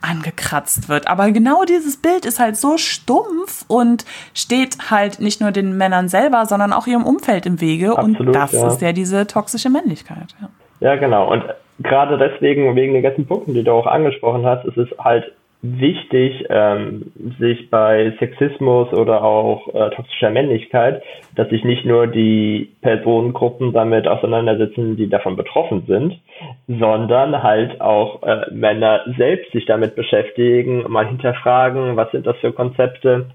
angekratzt wird. Aber genau dieses Bild ist halt so stumpf und steht halt nicht nur den Männern selber, sondern auch ihrem Umfeld im Wege. Absolut, und das ja. ist ja diese toxische Männlichkeit. Ja. ja, genau. Und gerade deswegen, wegen den ganzen Punkten, die du auch angesprochen hast, ist es halt wichtig, ähm, sich bei Sexismus oder auch äh, toxischer Männlichkeit, dass sich nicht nur die Personengruppen damit auseinandersetzen, die davon betroffen sind, sondern halt auch äh, Männer selbst sich damit beschäftigen, mal hinterfragen, was sind das für Konzepte,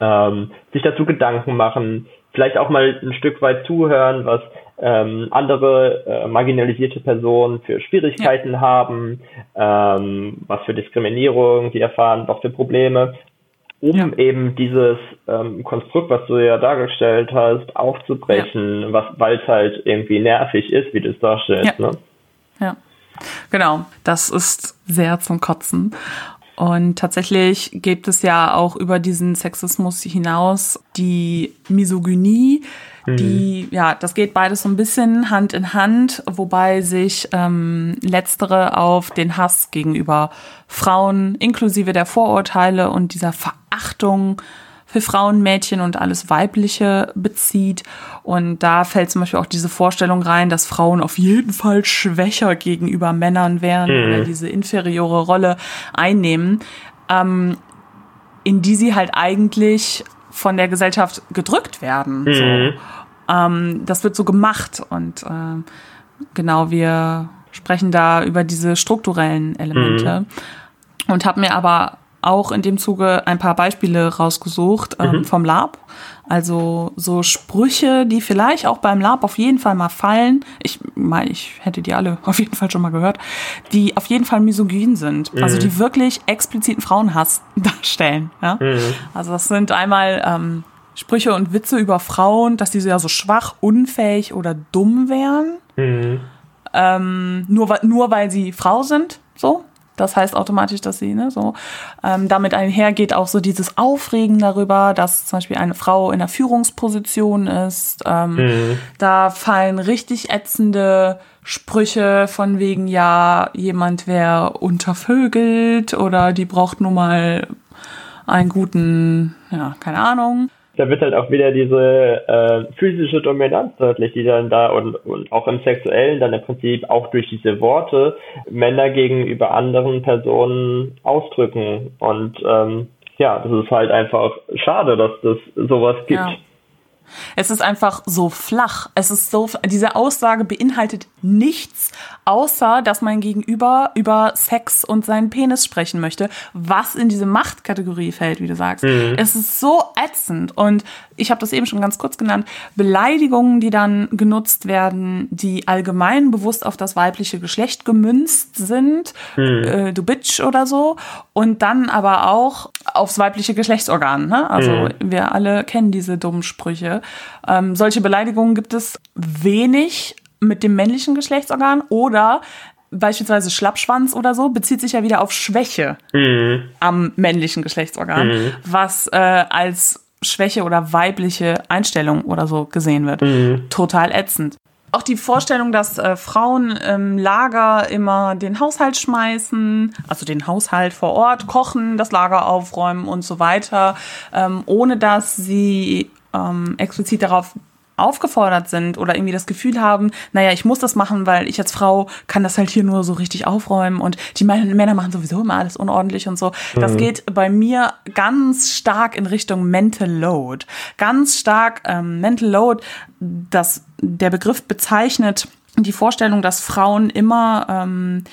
ähm, sich dazu Gedanken machen, vielleicht auch mal ein Stück weit zuhören, was ähm, andere äh, marginalisierte Personen für Schwierigkeiten ja. haben, ähm, was für Diskriminierung die erfahren, was für Probleme, um ja. eben dieses ähm, Konstrukt, was du ja dargestellt hast, aufzubrechen, ja. was weil es halt irgendwie nervig ist, wie du es darstellst. Ne? ja, genau. Das ist sehr zum Kotzen. Und tatsächlich gibt es ja auch über diesen Sexismus hinaus die Misogynie, die, mhm. ja, das geht beides so ein bisschen Hand in Hand, wobei sich ähm, letztere auf den Hass gegenüber Frauen inklusive der Vorurteile und dieser Verachtung für Frauen, Mädchen und alles Weibliche bezieht. Und da fällt zum Beispiel auch diese Vorstellung rein, dass Frauen auf jeden Fall schwächer gegenüber Männern wären mhm. oder diese inferiore Rolle einnehmen, ähm, in die sie halt eigentlich von der Gesellschaft gedrückt werden. Mhm. So. Ähm, das wird so gemacht und äh, genau, wir sprechen da über diese strukturellen Elemente mhm. und habe mir aber auch in dem Zuge ein paar Beispiele rausgesucht ähm, mhm. vom Lab. Also so Sprüche, die vielleicht auch beim Lab auf jeden Fall mal fallen. Ich meine, ich hätte die alle [LAUGHS] auf jeden Fall schon mal gehört, die auf jeden Fall misogyn sind. Mhm. Also die wirklich expliziten Frauenhass [LAUGHS] darstellen. Ja? Mhm. Also das sind einmal ähm, Sprüche und Witze über Frauen, dass diese ja so schwach, unfähig oder dumm wären. Mhm. Ähm, nur, nur weil sie Frau sind, so. Das heißt automatisch, dass sie, ne, so. Ähm, damit einhergeht auch so dieses Aufregen darüber, dass zum Beispiel eine Frau in einer Führungsposition ist. Ähm, mhm. Da fallen richtig ätzende Sprüche von wegen, ja, jemand wäre untervögelt oder die braucht nur mal einen guten, ja, keine Ahnung da wird halt auch wieder diese äh, physische Dominanz deutlich, die dann da und, und auch im Sexuellen dann im Prinzip auch durch diese Worte Männer gegenüber anderen Personen ausdrücken. Und ähm, ja, das ist halt einfach schade, dass das sowas gibt. Ja. Es ist einfach so flach. Es ist so, diese Aussage beinhaltet nichts, außer dass mein Gegenüber über Sex und seinen Penis sprechen möchte, was in diese Machtkategorie fällt, wie du sagst. Mhm. Es ist so ätzend und ich habe das eben schon ganz kurz genannt, Beleidigungen, die dann genutzt werden, die allgemein bewusst auf das weibliche Geschlecht gemünzt sind, mhm. äh, du Bitch oder so, und dann aber auch aufs weibliche Geschlechtsorgan. Ne? Also mhm. wir alle kennen diese dummen Sprüche. Ähm, solche Beleidigungen gibt es wenig mit dem männlichen Geschlechtsorgan oder beispielsweise Schlappschwanz oder so, bezieht sich ja wieder auf Schwäche mhm. am männlichen Geschlechtsorgan, mhm. was äh, als Schwäche oder weibliche Einstellung oder so gesehen wird. Mhm. Total ätzend. Auch die Vorstellung, dass äh, Frauen im Lager immer den Haushalt schmeißen, also den Haushalt vor Ort, kochen, das Lager aufräumen und so weiter, ähm, ohne dass sie ähm, explizit darauf aufgefordert sind oder irgendwie das Gefühl haben, naja, ich muss das machen, weil ich als Frau kann das halt hier nur so richtig aufräumen und die Männer machen sowieso immer alles unordentlich und so. Das mhm. geht bei mir ganz stark in Richtung Mental Load. Ganz stark ähm, Mental Load, das der Begriff bezeichnet die Vorstellung, dass Frauen immer ähm,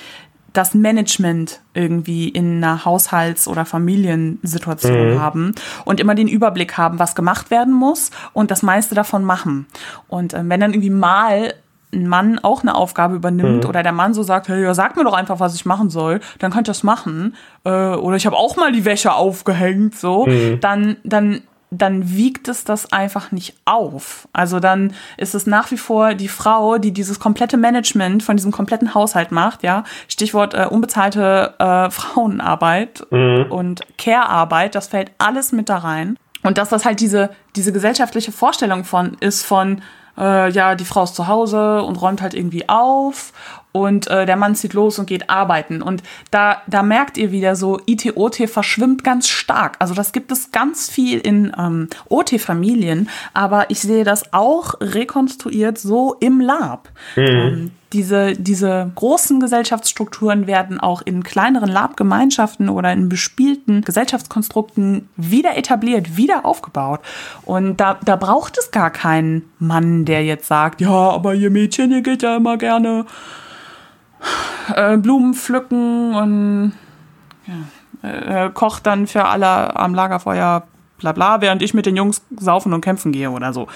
das Management irgendwie in einer Haushalts- oder Familiensituation mhm. haben und immer den Überblick haben, was gemacht werden muss und das meiste davon machen. Und äh, wenn dann irgendwie mal ein Mann auch eine Aufgabe übernimmt mhm. oder der Mann so sagt, hey, ja, sag mir doch einfach, was ich machen soll, dann könnt ihr das machen. Äh, oder ich habe auch mal die Wäsche aufgehängt, so, mhm. dann, dann dann wiegt es das einfach nicht auf. Also dann ist es nach wie vor die Frau, die dieses komplette Management von diesem kompletten Haushalt macht, ja. Stichwort äh, unbezahlte äh, [LAUGHS] Frauenarbeit mhm. und Care-Arbeit, das fällt alles mit da rein. Und dass das halt diese, diese gesellschaftliche Vorstellung von ist von, äh, ja, die Frau ist zu Hause und räumt halt irgendwie auf und äh, der Mann zieht los und geht arbeiten. Und da, da merkt ihr wieder so, IT-OT verschwimmt ganz stark. Also das gibt es ganz viel in ähm, OT-Familien, aber ich sehe das auch rekonstruiert so im Lab. Mhm. Ähm, diese, diese großen Gesellschaftsstrukturen werden auch in kleineren Lab-Gemeinschaften oder in bespielten Gesellschaftskonstrukten wieder etabliert, wieder aufgebaut. Und da, da braucht es gar keinen Mann, der jetzt sagt, ja, aber ihr Mädchen, ihr geht ja immer gerne äh, Blumen pflücken und ja, äh, kocht dann für alle am Lagerfeuer bla bla, während ich mit den Jungs saufen und kämpfen gehe oder so.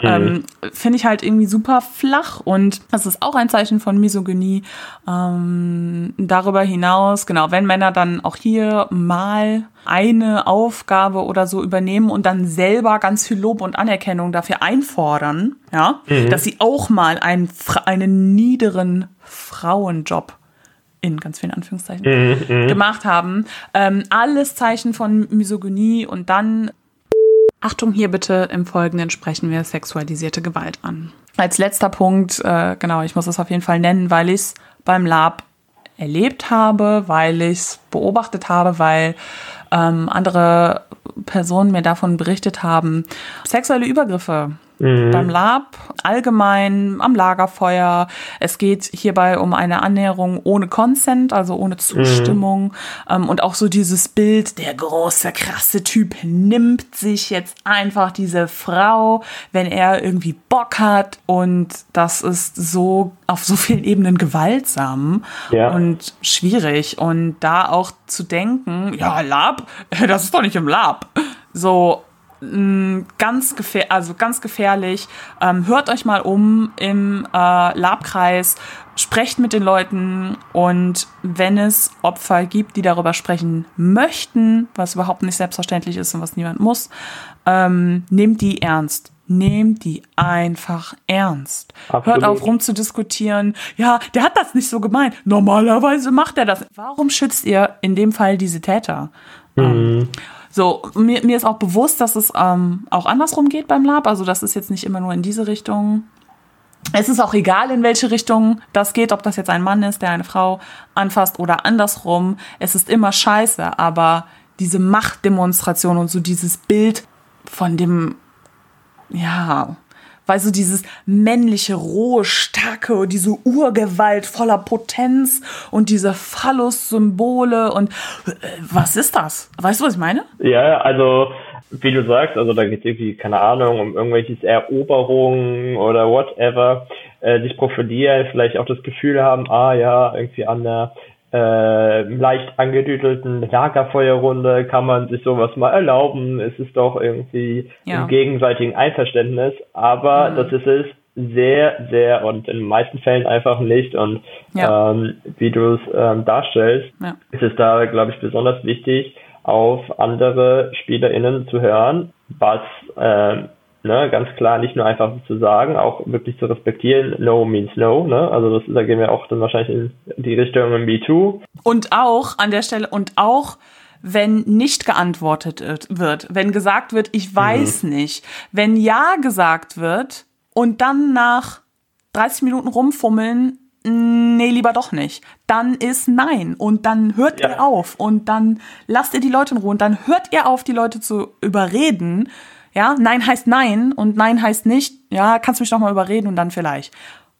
Mhm. Ähm, Finde ich halt irgendwie super flach und das ist auch ein Zeichen von Misogynie. Ähm, darüber hinaus, genau, wenn Männer dann auch hier mal eine Aufgabe oder so übernehmen und dann selber ganz viel Lob und Anerkennung dafür einfordern, ja, mhm. dass sie auch mal einen, einen niederen Frauenjob in ganz vielen Anführungszeichen mhm, mhm, gemacht haben. Ähm, alles Zeichen von Misogynie und dann Achtung hier bitte, im Folgenden sprechen wir sexualisierte Gewalt an. Als letzter Punkt, äh, genau, ich muss es auf jeden Fall nennen, weil ich es beim Lab erlebt habe, weil ich es beobachtet habe, weil ähm, andere Personen mir davon berichtet haben. Sexuelle Übergriffe Mhm. Beim Lab, allgemein, am Lagerfeuer. Es geht hierbei um eine Annäherung ohne Consent, also ohne Zustimmung. Mhm. Und auch so dieses Bild, der große, krasse Typ nimmt sich jetzt einfach diese Frau, wenn er irgendwie Bock hat. Und das ist so auf so vielen Ebenen gewaltsam ja. und schwierig. Und da auch zu denken, ja, Lab, [LAUGHS] das ist doch nicht im Lab. So, ganz, gefähr also ganz gefährlich. Ähm, hört euch mal um im äh, Labkreis, sprecht mit den Leuten und wenn es Opfer gibt, die darüber sprechen möchten, was überhaupt nicht selbstverständlich ist und was niemand muss, ähm, nehmt die ernst. Nehmt die einfach ernst. Absolut. Hört auf rumzudiskutieren. Ja, der hat das nicht so gemeint. Normalerweise macht er das. Warum schützt ihr in dem Fall diese Täter? Mhm. Ähm, so, mir, mir ist auch bewusst, dass es ähm, auch andersrum geht beim Lab. Also das ist jetzt nicht immer nur in diese Richtung. Es ist auch egal, in welche Richtung das geht, ob das jetzt ein Mann ist, der eine Frau anfasst oder andersrum. Es ist immer scheiße, aber diese Machtdemonstration und so dieses Bild von dem, ja, weil so dieses männliche, rohe, starke, diese Urgewalt voller Potenz und diese Phallus-Symbole und äh, was ist das? Weißt du, was ich meine? Ja, also wie du sagst, also da geht es irgendwie, keine Ahnung, um irgendwelche Eroberungen oder whatever, äh, sich profilieren, vielleicht auch das Gefühl haben, ah ja, irgendwie an der äh, leicht angedüdelten Lagerfeuerrunde kann man sich sowas mal erlauben. Es ist doch irgendwie ja. im gegenseitigen Einverständnis, aber mhm. das ist es sehr, sehr und in den meisten Fällen einfach nicht. Und ja. ähm, wie du es ähm, darstellst, ja. ist es da, glaube ich, besonders wichtig, auf andere SpielerInnen zu hören, was äh, ne, ganz klar nicht nur einfach zu sagen, auch wirklich zu respektieren, no means no, ne? Also das, da gehen wir auch dann wahrscheinlich in die Richtung im B2. Und auch an der Stelle und auch wenn nicht geantwortet wird, wenn gesagt wird, ich weiß mhm. nicht, wenn ja gesagt wird und dann nach 30 Minuten rumfummeln, nee, lieber doch nicht. Dann ist nein und dann hört ja. ihr auf und dann lasst ihr die Leute in Ruhe und dann hört ihr auf, die Leute zu überreden ja, Nein heißt Nein und Nein heißt nicht, ja, kannst du mich noch mal überreden und dann vielleicht.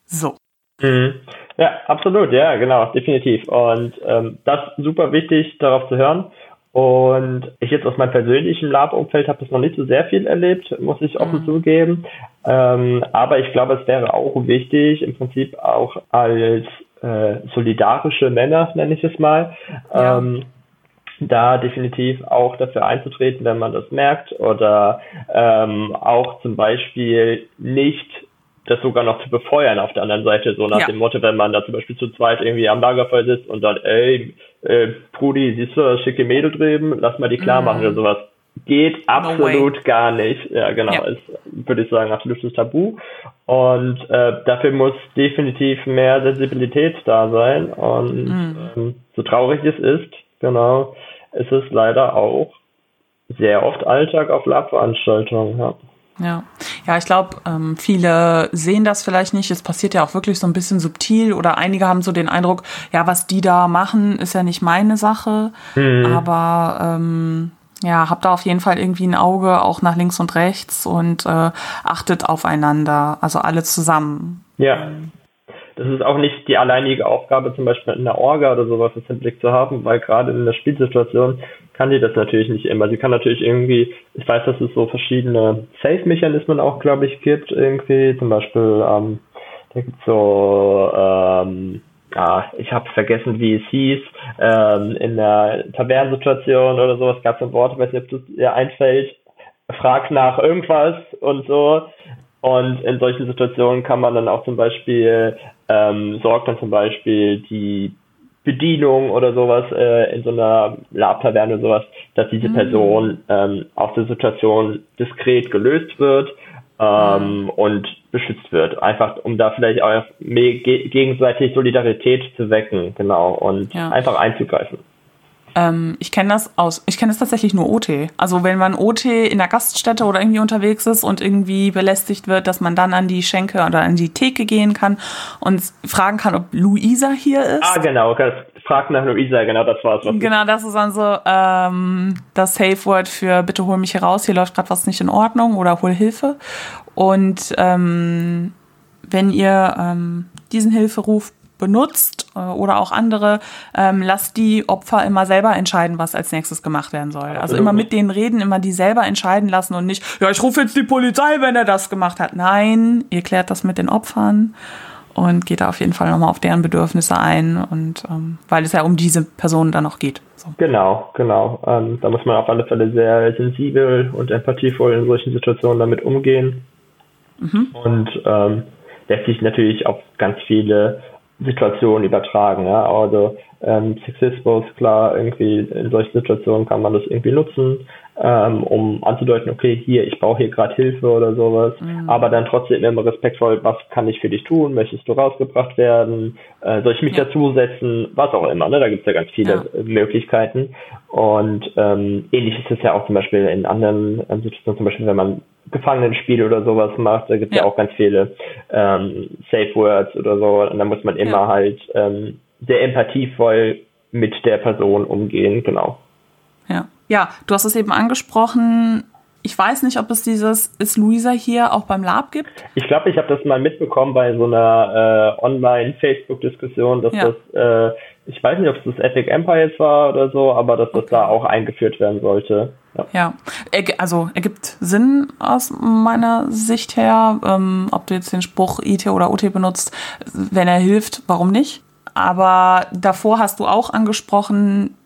So. Mhm. Ja, absolut, ja, genau, definitiv. Und ähm, das ist super wichtig, darauf zu hören. Und ich jetzt aus meinem persönlichen Lab-Umfeld habe das noch nicht so sehr viel erlebt, muss ich offen mhm. zugeben. Ähm, aber ich glaube, es wäre auch wichtig, im Prinzip auch als äh, solidarische Männer, nenne ich es mal, ja. ähm, da definitiv auch dafür einzutreten, wenn man das merkt oder ähm, auch zum Beispiel nicht das sogar noch zu befeuern auf der anderen Seite, so nach ja. dem Motto, wenn man da zum Beispiel zu zweit irgendwie am Lagerfeuer sitzt und dann, ey, äh, Brudi, siehst du das schicke Mädel drüben, lass mal die klar machen mm. oder sowas. Geht absolut no gar nicht. Ja, genau. Ja. Ist, würde ich sagen, absolutes Tabu. Und äh, dafür muss definitiv mehr Sensibilität da sein. Und mm. ähm, so traurig es ist, genau, ist es leider auch sehr oft Alltag auf Lab-Veranstaltungen. Ja. Ja, ja, ich glaube, ähm, viele sehen das vielleicht nicht. Es passiert ja auch wirklich so ein bisschen subtil oder einige haben so den Eindruck, ja, was die da machen, ist ja nicht meine Sache. Mhm. Aber ähm, ja, habt da auf jeden Fall irgendwie ein Auge auch nach links und rechts und äh, achtet aufeinander, also alle zusammen. Ja. Das ist auch nicht die alleinige Aufgabe, zum Beispiel in der Orga oder sowas im Blick zu haben, weil gerade in der Spielsituation kann die das natürlich nicht immer. Sie kann natürlich irgendwie, ich weiß, dass es so verschiedene Safe-Mechanismen auch, glaube ich, gibt, irgendwie. Zum Beispiel, ähm, da gibt es so, ähm, ah, ich habe vergessen, wie es hieß, ähm, in der Tavernensituation oder sowas gab es ein Wort, ich weiß nicht, ob es dir einfällt, frag nach irgendwas und so. Und in solchen Situationen kann man dann auch zum Beispiel, ähm, sorgt dann zum Beispiel die Bedienung oder sowas äh, in so einer Lab-Taverne oder sowas, dass diese mhm. Person ähm, aus der Situation diskret gelöst wird ähm, mhm. und beschützt wird. Einfach, um da vielleicht auch gegenseitig Solidarität zu wecken, genau, und ja. einfach einzugreifen. Ähm, ich kenne das aus, ich kenne das tatsächlich nur OT. Also wenn man OT in der Gaststätte oder irgendwie unterwegs ist und irgendwie belästigt wird, dass man dann an die Schenke oder an die Theke gehen kann und fragen kann, ob Luisa hier ist. Ah, genau, frag nach Luisa, genau, das war's. Was genau, das ist dann so ähm, das Safe Word für bitte hol mich hier raus, hier läuft gerade was nicht in Ordnung oder hol Hilfe. Und ähm, wenn ihr ähm, diesen Hilferuf benutzt äh, oder auch andere, ähm, lasst die Opfer immer selber entscheiden, was als nächstes gemacht werden soll. Also immer mit denen reden, immer die selber entscheiden lassen und nicht, ja, ich rufe jetzt die Polizei, wenn er das gemacht hat. Nein, ihr klärt das mit den Opfern und geht da auf jeden Fall nochmal auf deren Bedürfnisse ein und ähm, weil es ja um diese Personen dann auch geht. So. Genau, genau. Ähm, da muss man auf alle Fälle sehr sensibel und empathievoll in solchen Situationen damit umgehen. Mhm. Und ähm, lässt sich natürlich auf ganz viele Situation übertragen. Ja? Also ähm, Sexismus, klar, irgendwie in solchen Situationen kann man das irgendwie nutzen, ähm, um anzudeuten, okay, hier, ich brauche hier gerade Hilfe oder sowas, mhm. aber dann trotzdem immer respektvoll, was kann ich für dich tun, möchtest du rausgebracht werden, äh, soll ich mich ja. dazusetzen, was auch immer, ne? da gibt es ja ganz viele ja. Möglichkeiten und ähm, ähnlich ist es ja auch zum Beispiel in anderen ähm, Situationen, zum Beispiel wenn man Gefangenenspiel oder sowas macht, da gibt es ja. ja. auch ganz viele ähm, Safe Words oder so und da muss man immer halt ähm, sehr empathievoll mit der Person umgehen, genau. Ja. Ja, du hast es eben angesprochen. Ich weiß nicht, ob es dieses Ist Luisa hier auch beim Lab gibt. Ich glaube, ich habe das mal mitbekommen bei so einer äh, Online-Facebook-Diskussion, dass ja. das, äh, ich weiß nicht, ob es das Epic Empires war oder so, aber dass das okay. da auch eingeführt werden sollte. Ja, ja. also ergibt Sinn aus meiner Sicht her, ähm, ob du jetzt den Spruch IT oder OT benutzt, wenn er hilft, warum nicht? Aber davor hast du auch angesprochen,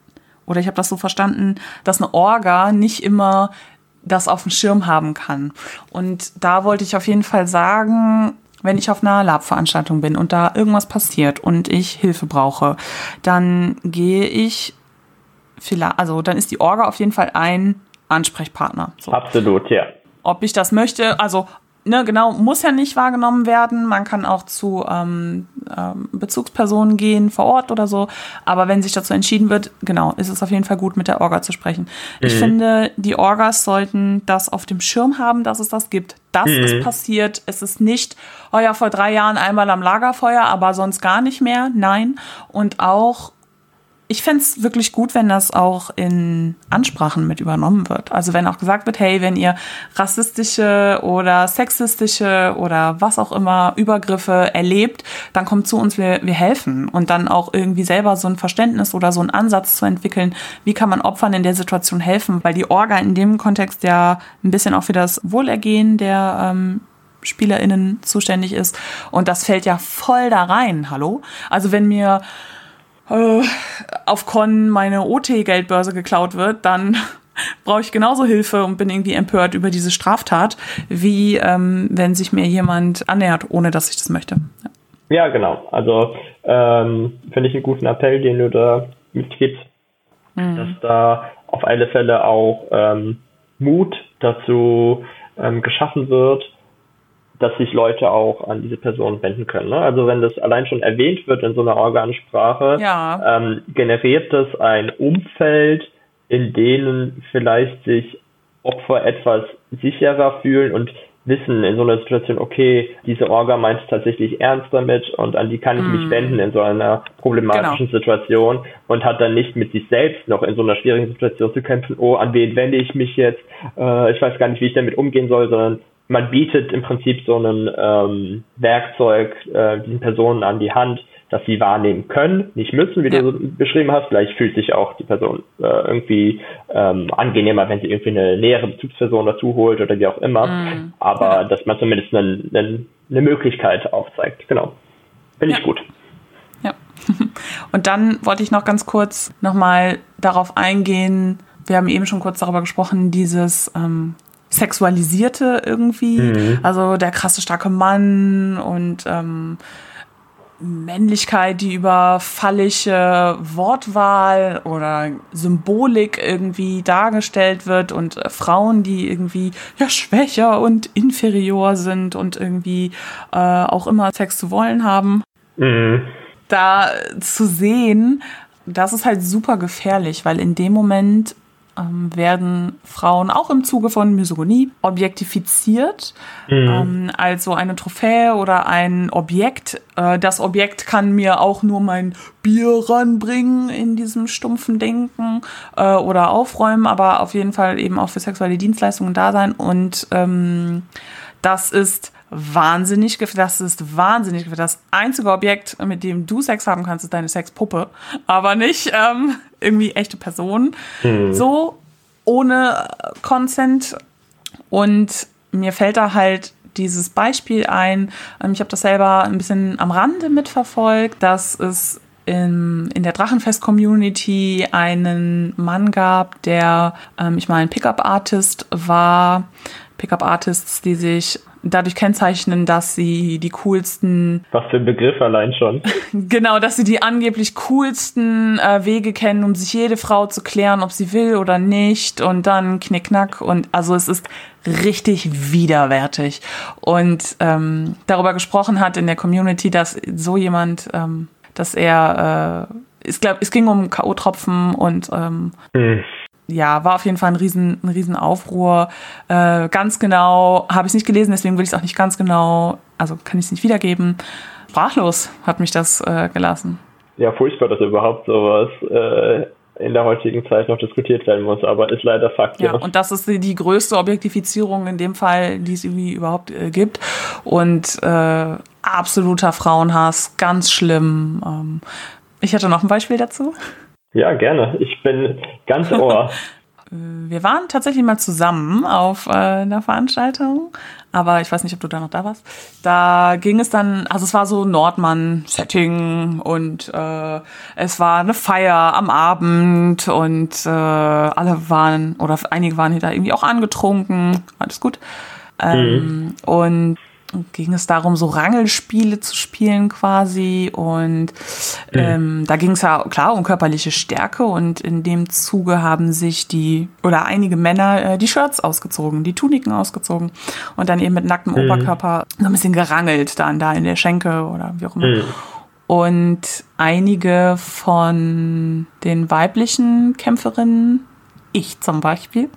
oder ich habe das so verstanden, dass eine Orga nicht immer das auf dem Schirm haben kann. Und da wollte ich auf jeden Fall sagen, wenn ich auf einer Lab-Veranstaltung bin und da irgendwas passiert und ich Hilfe brauche, dann gehe ich vielleicht, also dann ist die Orga auf jeden Fall ein Ansprechpartner. So. Absolut, ja. Ob ich das möchte, also ne, genau, muss ja nicht wahrgenommen werden. Man kann auch zu ähm, ähm, Bezugspersonen gehen vor Ort oder so. Aber wenn sich dazu entschieden wird, genau, ist es auf jeden Fall gut, mit der Orga zu sprechen. Mhm. Ich finde, die Orgas sollten das auf dem Schirm haben, dass es das gibt. Das mhm. ist passiert. Es ist nicht, oh ja, vor drei Jahren einmal am Lagerfeuer, aber sonst gar nicht mehr. Nein. Und auch ich fände es wirklich gut, wenn das auch in Ansprachen mit übernommen wird. Also wenn auch gesagt wird, hey, wenn ihr rassistische oder sexistische oder was auch immer Übergriffe erlebt, dann kommt zu uns, wir, wir helfen. Und dann auch irgendwie selber so ein Verständnis oder so einen Ansatz zu entwickeln, wie kann man Opfern in der Situation helfen. Weil die Orga in dem Kontext ja ein bisschen auch für das Wohlergehen der ähm, SpielerInnen zuständig ist. Und das fällt ja voll da rein, hallo? Also wenn mir äh, auf Con meine OT-Geldbörse geklaut wird, dann [LAUGHS] brauche ich genauso Hilfe und bin irgendwie empört über diese Straftat, wie ähm, wenn sich mir jemand annähert, ohne dass ich das möchte. Ja, ja genau. Also ähm, finde ich einen guten Appell, den du da mitgibst, mhm. dass da auf alle Fälle auch ähm, Mut dazu ähm, geschaffen wird, dass sich Leute auch an diese Person wenden können. Ne? Also wenn das allein schon erwähnt wird in so einer Organsprache, ja. ähm, generiert das ein Umfeld, in denen vielleicht sich Opfer etwas sicherer fühlen und wissen in so einer Situation, okay, diese Orga meint es tatsächlich ernst damit und an die kann ich mm. mich wenden in so einer problematischen genau. Situation und hat dann nicht mit sich selbst noch in so einer schwierigen Situation zu kämpfen, oh, an wen wende ich mich jetzt, äh, ich weiß gar nicht, wie ich damit umgehen soll, sondern man bietet im Prinzip so ein ähm, Werkzeug äh, diesen Personen an die Hand, dass sie wahrnehmen können, nicht müssen, wie ja. du so beschrieben hast. Vielleicht fühlt sich auch die Person äh, irgendwie ähm, angenehmer, wenn sie irgendwie eine nähere Bezugsperson dazu holt oder wie auch immer. Mhm. Aber ja. dass man zumindest eine, eine, eine Möglichkeit aufzeigt. Genau. Finde ich ja. gut. Ja. [LAUGHS] Und dann wollte ich noch ganz kurz nochmal darauf eingehen, wir haben eben schon kurz darüber gesprochen, dieses ähm, Sexualisierte irgendwie. Mhm. Also der krasse, starke Mann und ähm, Männlichkeit, die über phallische Wortwahl oder Symbolik irgendwie dargestellt wird und äh, Frauen, die irgendwie ja schwächer und inferior sind und irgendwie äh, auch immer Sex zu wollen haben. Mhm. Da zu sehen, das ist halt super gefährlich, weil in dem Moment ähm, werden Frauen auch im Zuge von Misogynie objektifiziert mhm. ähm, als so eine Trophäe oder ein Objekt. Äh, das Objekt kann mir auch nur mein Bier ranbringen in diesem stumpfen Denken äh, oder aufräumen, aber auf jeden Fall eben auch für sexuelle Dienstleistungen da sein. Und ähm, das ist wahnsinnig Das ist wahnsinnig Das einzige Objekt, mit dem du Sex haben kannst, ist deine Sexpuppe. Aber nicht ähm, irgendwie echte Personen. Mhm. So ohne Consent. Und mir fällt da halt dieses Beispiel ein. Ähm, ich habe das selber ein bisschen am Rande mitverfolgt, dass es in, in der Drachenfest-Community einen Mann gab, der, ähm, ich meine, Pickup-Artist war. Pickup-Artists, die sich dadurch kennzeichnen, dass sie die coolsten. Was für ein Begriff allein schon. [LAUGHS] genau, dass sie die angeblich coolsten äh, Wege kennen, um sich jede Frau zu klären, ob sie will oder nicht. Und dann knickknack. Und also es ist richtig widerwärtig. Und ähm, darüber gesprochen hat in der Community, dass so jemand, ähm, dass er, äh, ich glaube, es ging um K.O.-Tropfen und ähm, mhm ja, war auf jeden Fall ein riesen, ein riesen Aufruhr. Äh, ganz genau habe ich es nicht gelesen, deswegen will ich es auch nicht ganz genau, also kann ich es nicht wiedergeben. Sprachlos hat mich das äh, gelassen. Ja, furchtbar, dass überhaupt sowas äh, in der heutigen Zeit noch diskutiert werden muss, aber ist leider Fakt. Ja, ja. und das ist die, die, größte Objektifizierung in dem Fall, die es irgendwie überhaupt äh, gibt. Und äh, absoluter Frauenhass, ganz schlimm. Ähm, ich hatte noch ein Beispiel dazu. Ja, gerne. Ich bin ganz ohr. [LAUGHS] Wir waren tatsächlich mal zusammen auf äh, einer Veranstaltung, aber ich weiß nicht, ob du da noch da warst. Da ging es dann, also es war so Nordmann-Setting und äh, es war eine Feier am Abend und äh, alle waren, oder einige waren da irgendwie auch angetrunken, alles gut. Ähm, mhm. Und ging es darum, so Rangelspiele zu spielen quasi. Und mhm. ähm, da ging es ja klar um körperliche Stärke und in dem Zuge haben sich die oder einige Männer äh, die Shirts ausgezogen, die Tuniken ausgezogen und dann eben mit nacktem mhm. Oberkörper so ein bisschen gerangelt dann da in der Schenke oder wie auch immer. Mhm. Und einige von den weiblichen Kämpferinnen ich zum Beispiel,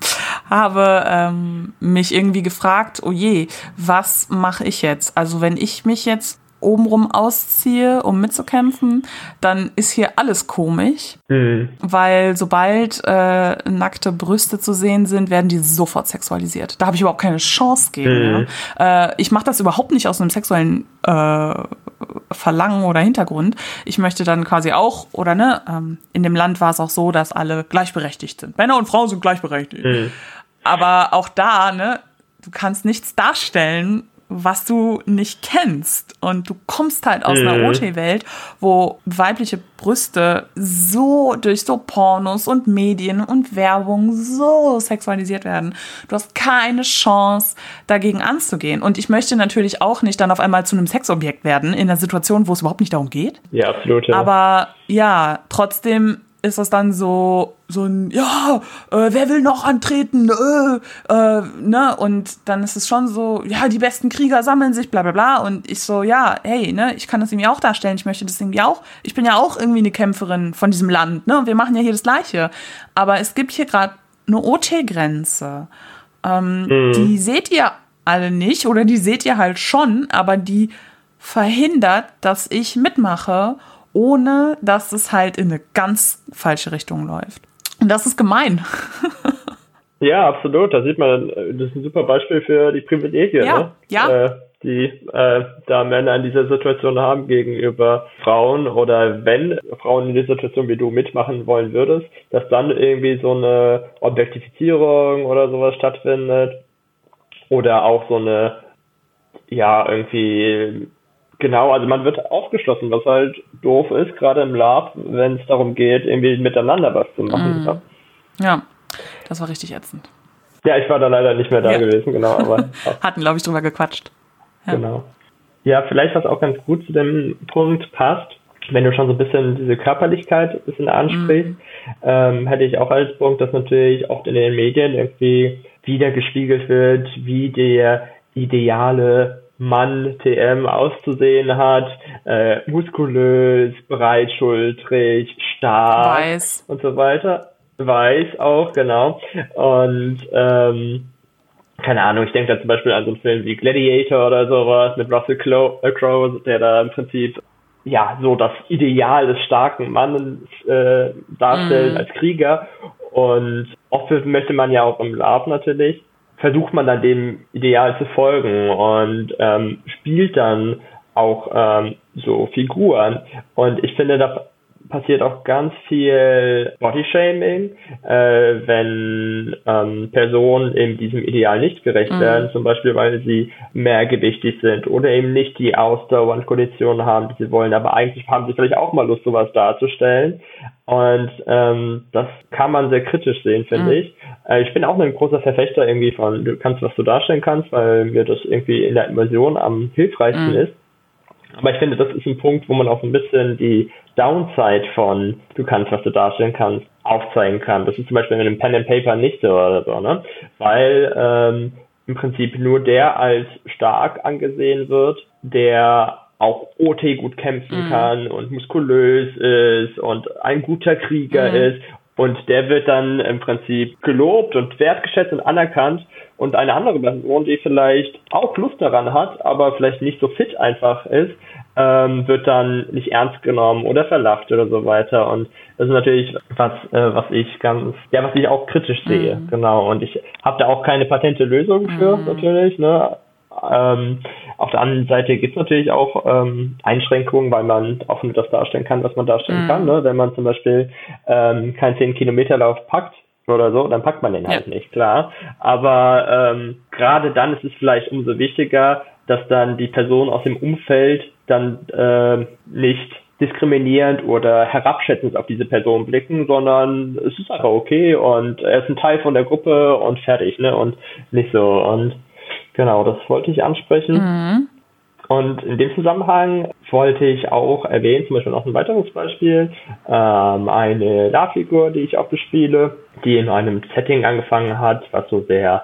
habe ähm, mich irgendwie gefragt, oh je, was mache ich jetzt? Also wenn ich mich jetzt obenrum ausziehe, um mitzukämpfen, dann ist hier alles komisch, mhm. weil sobald äh, nackte Brüste zu sehen sind, werden die sofort sexualisiert. Da habe ich überhaupt keine Chance gegen. Mhm. Ja. Äh, ich mache das überhaupt nicht aus einem sexuellen äh, Verlangen oder Hintergrund. Ich möchte dann quasi auch, oder ne, ähm, in dem Land war es auch so, dass alle gleichberechtigt sind. Männer und Frauen sind gleichberechtigt. Mhm. Aber auch da, ne, du kannst nichts darstellen, was du nicht kennst. Und du kommst halt aus mhm. einer OT-Welt, wo weibliche Brüste so durch so Pornos und Medien und Werbung so sexualisiert werden. Du hast keine Chance, dagegen anzugehen. Und ich möchte natürlich auch nicht dann auf einmal zu einem Sexobjekt werden, in einer Situation, wo es überhaupt nicht darum geht. Ja, absolut. Ja. Aber ja, trotzdem ist das dann so, so ein, ja, äh, wer will noch antreten? Äh, äh, ne? Und dann ist es schon so, ja, die besten Krieger sammeln sich, bla bla bla. Und ich so, ja, hey, ne, ich kann das irgendwie auch darstellen, ich möchte das irgendwie auch, ich bin ja auch irgendwie eine Kämpferin von diesem Land, ne? Und wir machen ja hier das Gleiche. Aber es gibt hier gerade eine OT-Grenze. Ähm, mhm. Die seht ihr alle nicht oder die seht ihr halt schon, aber die verhindert, dass ich mitmache ohne dass es halt in eine ganz falsche Richtung läuft. Und das ist gemein. [LAUGHS] ja, absolut. Da sieht man, das ist ein super Beispiel für die Privilegien, ja, ne? ja. Äh, die äh, da Männer in dieser Situation haben gegenüber Frauen oder wenn Frauen in dieser Situation wie du mitmachen wollen würdest, dass dann irgendwie so eine Objektifizierung oder sowas stattfindet oder auch so eine ja irgendwie Genau, also man wird ausgeschlossen, was halt doof ist, gerade im Lab, wenn es darum geht, irgendwie miteinander was zu machen. Mm. Ja, das war richtig ätzend. Ja, ich war da leider nicht mehr da ja. gewesen, genau. Aber [LAUGHS] Hatten, glaube ich, drüber gequatscht. Ja. Genau. Ja, vielleicht was auch ganz gut zu dem Punkt passt, wenn du schon so ein bisschen diese Körperlichkeit ein bisschen ansprichst, mm. ähm, hätte ich auch als Punkt, dass natürlich auch in den Medien irgendwie wieder gespiegelt wird, wie der ideale Mann TM auszusehen hat, äh, muskulös, breitschultrig, stark Weiß. und so weiter. Weiß auch, genau. Und ähm, keine Ahnung, ich denke da zum Beispiel an so einen Film wie Gladiator oder sowas mit Russell äh, Crowe, der da im Prinzip ja so das Ideal des starken Mannes äh, darstellt mm. als Krieger. Und oft möchte man ja auch im Lab natürlich versucht man dann dem Ideal zu folgen und ähm, spielt dann auch ähm, so Figuren. Und ich finde, da passiert auch ganz viel Bodyshaming, äh, wenn ähm, Personen eben diesem Ideal nicht gerecht mhm. werden, zum Beispiel weil sie mehrgewichtig sind oder eben nicht die Ausdauer und Konditionen haben, die sie wollen, aber eigentlich haben sie vielleicht auch mal Lust, sowas darzustellen. Und ähm, das kann man sehr kritisch sehen, finde mhm. ich. Äh, ich bin auch ein großer Verfechter irgendwie von, du kannst, was du darstellen kannst, weil mir das irgendwie in der Immersion am hilfreichsten mhm. ist. Aber ich finde, das ist ein Punkt, wo man auch ein bisschen die Downside von du kannst, was du darstellen kannst, aufzeigen kann. Das ist zum Beispiel in einem Pen and Paper nicht so oder so, ne? Weil ähm, im Prinzip nur der als stark angesehen wird, der auch OT gut kämpfen mhm. kann und muskulös ist und ein guter Krieger mhm. ist und der wird dann im Prinzip gelobt und wertgeschätzt und anerkannt. Und eine andere Person, die vielleicht auch Lust daran hat, aber vielleicht nicht so fit einfach ist, ähm, wird dann nicht ernst genommen oder verlacht oder so weiter. Und das ist natürlich was, äh, was ich ganz, ja, was ich auch kritisch sehe. Mhm. Genau. Und ich habe da auch keine patente Lösung für, mhm. natürlich. Ne? Ähm, auf der anderen Seite gibt es natürlich auch ähm, Einschränkungen, weil man auch nur das darstellen kann, was man darstellen mhm. kann. Ne? Wenn man zum Beispiel ähm, keinen 10-Kilometer-Lauf packt oder so, dann packt man den halt ja. nicht, klar. Aber ähm, gerade dann ist es vielleicht umso wichtiger, dass dann die Person aus dem Umfeld dann äh, nicht diskriminierend oder herabschätzend auf diese Person blicken, sondern es ist einfach okay und er ist ein Teil von der Gruppe und fertig, ne? Und nicht so. Und Genau, das wollte ich ansprechen. Mhm. Und in dem Zusammenhang wollte ich auch erwähnen, zum Beispiel noch ein weiteres Beispiel, ähm, eine Lab-Figur, die ich auch bespiele, die in einem Setting angefangen hat, was so sehr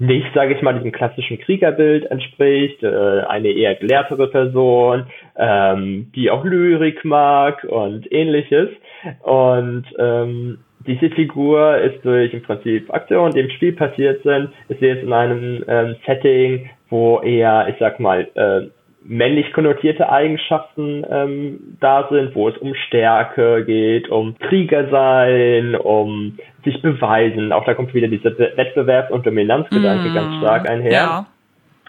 nicht, sage ich mal, diesem klassischen Kriegerbild entspricht, äh, eine eher gelehrtere Person, ähm, die auch Lyrik mag und ähnliches. Und ähm, diese Figur ist durch im Prinzip Aktionen, die im Spiel passiert sind, ist jetzt in einem ähm, Setting, wo eher, ich sag mal, äh, männlich konnotierte Eigenschaften ähm, da sind, wo es um Stärke geht, um Krieger sein, um sich beweisen. Auch da kommt wieder dieser Wettbewerb- und Dominanzgedanke mm, ganz stark einher. Ja.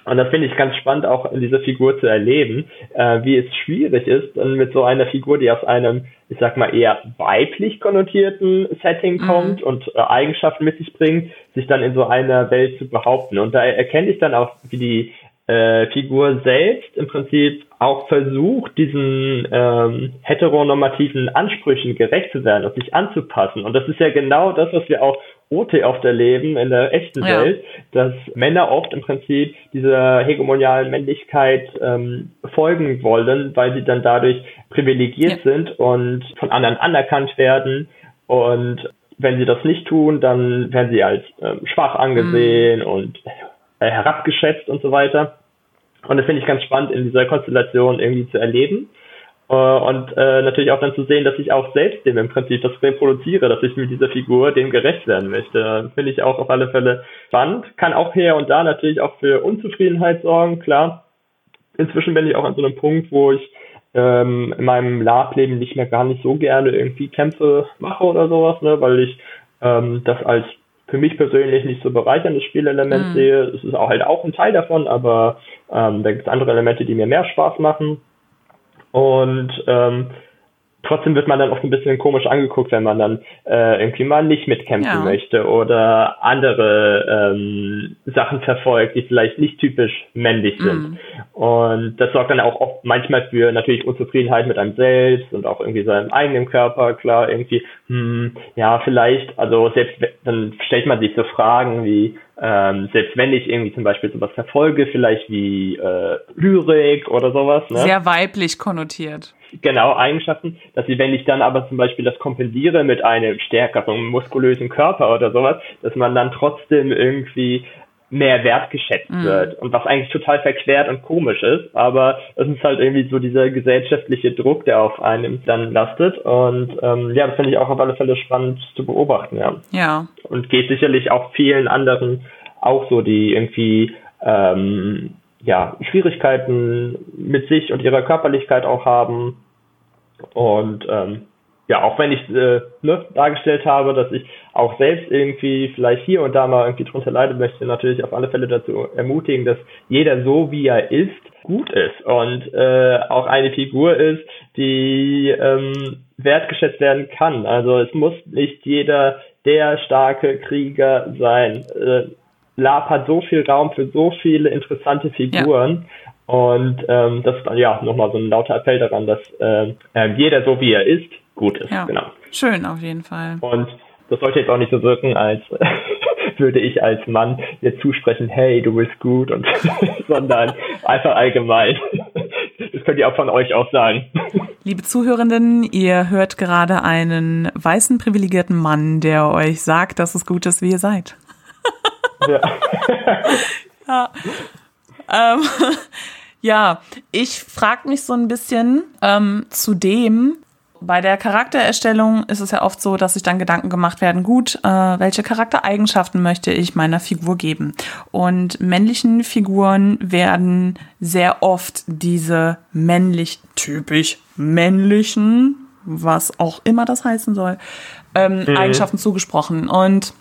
Und das finde ich ganz spannend, auch in dieser Figur zu erleben, äh, wie es schwierig ist, dann mit so einer Figur, die aus einem, ich sag mal, eher weiblich konnotierten Setting mhm. kommt mhm. und äh, Eigenschaften mit sich bringt, sich dann in so einer Welt zu behaupten. Und da erkenne ich dann auch, wie die äh, Figur selbst im Prinzip auch versucht, diesen ähm, heteronormativen Ansprüchen gerecht zu werden und sich anzupassen. Und das ist ja genau das, was wir auch OT oft erleben in der echten ja. Welt, dass Männer oft im Prinzip dieser hegemonialen Männlichkeit ähm, folgen wollen, weil sie dann dadurch privilegiert ja. sind und von anderen anerkannt werden. Und wenn sie das nicht tun, dann werden sie als ähm, schwach angesehen mhm. und äh, herabgeschätzt und so weiter. Und das finde ich ganz spannend in dieser Konstellation irgendwie zu erleben. Äh, und äh, natürlich auch dann zu sehen, dass ich auch selbst dem im Prinzip das reproduziere, dass ich mit dieser Figur dem gerecht werden möchte. Finde ich auch auf alle Fälle spannend. Kann auch hier und da natürlich auch für Unzufriedenheit sorgen, klar. Inzwischen bin ich auch an so einem Punkt, wo ich ähm, in meinem Lab-Leben nicht mehr gar nicht so gerne irgendwie Kämpfe mache oder sowas, ne, weil ich ähm, das als für mich persönlich nicht so bereicherndes Spielelement mhm. sehe. Es ist auch halt auch ein Teil davon, aber ähm, da gibt es andere Elemente, die mir mehr Spaß machen. Und ähm, trotzdem wird man dann oft ein bisschen komisch angeguckt, wenn man dann äh, irgendwie mal nicht mitkämpfen ja. möchte oder andere ähm, Sachen verfolgt, die vielleicht nicht typisch männlich sind. Mm. Und das sorgt dann auch oft manchmal für natürlich Unzufriedenheit mit einem selbst und auch irgendwie seinem eigenen Körper, klar, irgendwie, hm, ja, vielleicht, also selbst dann stellt man sich so Fragen wie, ähm, selbst wenn ich irgendwie zum Beispiel sowas verfolge, vielleicht wie äh, Lyrik oder sowas. Ne? Sehr weiblich konnotiert. Genau, Eigenschaften, dass sie, wenn ich dann aber zum Beispiel das kompensiere mit einem stärkeren, muskulösen Körper oder sowas, dass man dann trotzdem irgendwie mehr wertgeschätzt mhm. wird und was eigentlich total verquert und komisch ist, aber es ist halt irgendwie so dieser gesellschaftliche Druck, der auf einem dann lastet und ähm, ja, das finde ich auch auf alle Fälle spannend zu beobachten, ja. Ja. Und geht sicherlich auch vielen anderen auch so, die irgendwie ähm, ja, Schwierigkeiten mit sich und ihrer Körperlichkeit auch haben und ähm, ja, auch wenn ich äh, ne, dargestellt habe, dass ich auch selbst irgendwie vielleicht hier und da mal irgendwie drunter leiden möchte, natürlich auf alle Fälle dazu ermutigen, dass jeder so wie er ist, gut ist und äh, auch eine Figur ist, die ähm, wertgeschätzt werden kann. Also es muss nicht jeder der starke Krieger sein. Äh, Lab hat so viel Raum für so viele interessante Figuren. Ja. Und ähm, das ist dann ja nochmal so ein lauter Appell daran, dass äh, jeder so wie er ist, gut ist. Ja. Genau. Schön auf jeden Fall. Und das sollte jetzt auch nicht so wirken, als [LAUGHS] würde ich als Mann dir zusprechen, hey, du bist gut und [LAUGHS] sondern einfach allgemein. [LAUGHS] Das könnt ihr auch von euch auch sagen. Liebe Zuhörenden, ihr hört gerade einen weißen privilegierten Mann, der euch sagt, dass es gut ist, wie ihr seid. ja. ja. Ähm, ja, ich frage mich so ein bisschen ähm, zu dem, bei der Charaktererstellung ist es ja oft so, dass sich dann Gedanken gemacht werden, gut, äh, welche Charaktereigenschaften möchte ich meiner Figur geben? Und männlichen Figuren werden sehr oft diese männlich, typisch männlichen, was auch immer das heißen soll, ähm, mhm. Eigenschaften zugesprochen. Und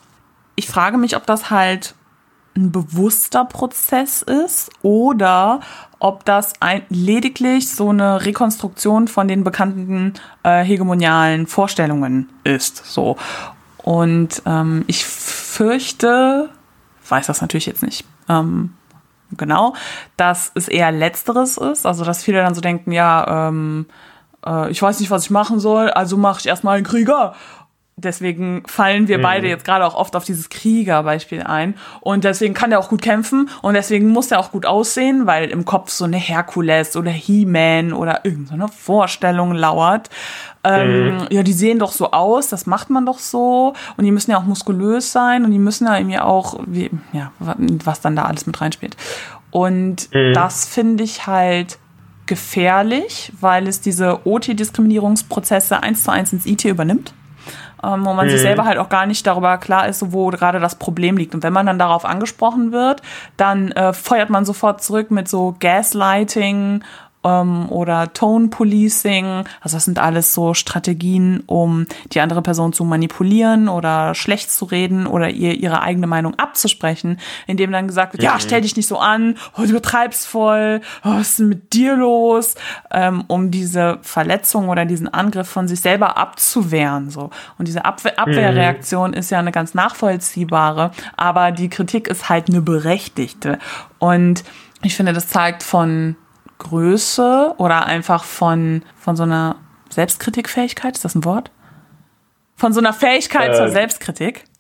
ich frage mich, ob das halt ein bewusster Prozess ist oder ob das ein, lediglich so eine Rekonstruktion von den bekannten äh, hegemonialen Vorstellungen ist. So. Und ähm, ich fürchte, weiß das natürlich jetzt nicht ähm, genau, dass es eher letzteres ist. Also dass viele dann so denken, ja, ähm, äh, ich weiß nicht, was ich machen soll, also mache ich erstmal einen Krieger deswegen fallen wir beide mhm. jetzt gerade auch oft auf dieses Kriegerbeispiel ein. Und deswegen kann er auch gut kämpfen und deswegen muss er auch gut aussehen, weil im Kopf so eine Herkules oder He-Man oder irgendeine Vorstellung lauert. Ähm, mhm. Ja, die sehen doch so aus, das macht man doch so. Und die müssen ja auch muskulös sein und die müssen ja irgendwie auch, wie, ja, was dann da alles mit reinspielt. Und mhm. das finde ich halt gefährlich, weil es diese OT-Diskriminierungsprozesse eins zu eins ins IT übernimmt ähm, wo man mhm. sich selber halt auch gar nicht darüber klar ist, wo gerade das Problem liegt. Und wenn man dann darauf angesprochen wird, dann äh, feuert man sofort zurück mit so Gaslighting ähm, oder Tone Policing. Also das sind alles so Strategien, um die andere Person zu manipulieren oder schlecht zu reden oder ihr ihre eigene Meinung abzusprechen, indem dann gesagt wird, mhm. ja, stell dich nicht so an, oh, du übertreibst voll, oh, was ist denn mit dir los? Ähm, um diese Verletzung oder diesen Angriff von sich selber abzuwehren. So. Und diese Abwehr Abwehrreaktion mhm. ist ja eine ganz nachvollziehbare, aber die Kritik ist halt eine berechtigte. Und ich finde, das zeigt von Größe oder einfach von, von so einer Selbstkritikfähigkeit, ist das ein Wort? Von so einer Fähigkeit äh, zur Selbstkritik. [LAUGHS]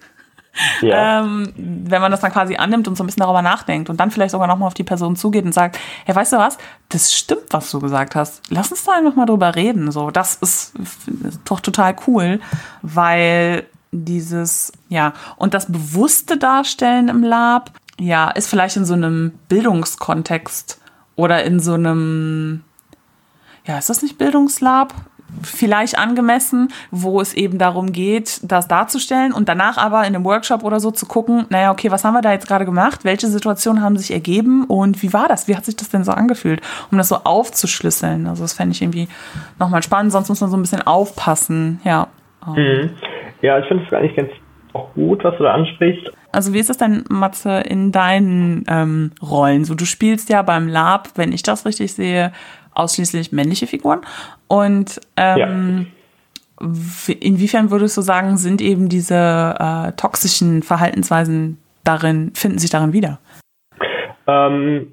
Ja. Ähm, wenn man das dann quasi annimmt und so ein bisschen darüber nachdenkt und dann vielleicht sogar nochmal auf die Person zugeht und sagt, hey, weißt du was, das stimmt, was du gesagt hast. Lass uns da einfach mal drüber reden. So, das ist, ist doch total cool, weil dieses, ja, und das bewusste Darstellen im Lab, ja, ist vielleicht in so einem Bildungskontext oder in so einem, ja, ist das nicht Bildungslab? vielleicht angemessen, wo es eben darum geht, das darzustellen und danach aber in einem Workshop oder so zu gucken, naja, okay, was haben wir da jetzt gerade gemacht? Welche Situationen haben sich ergeben und wie war das? Wie hat sich das denn so angefühlt? Um das so aufzuschlüsseln. Also das fände ich irgendwie nochmal spannend, sonst muss man so ein bisschen aufpassen, ja. Mhm. Ja, ich finde es eigentlich ganz auch gut, was du da ansprichst. Also wie ist das denn, Matze, in deinen ähm, Rollen? So, du spielst ja beim Lab, wenn ich das richtig sehe, ausschließlich männliche Figuren. Und ähm, ja. inwiefern würdest du sagen, sind eben diese äh, toxischen Verhaltensweisen darin, finden sich darin wieder? Ähm,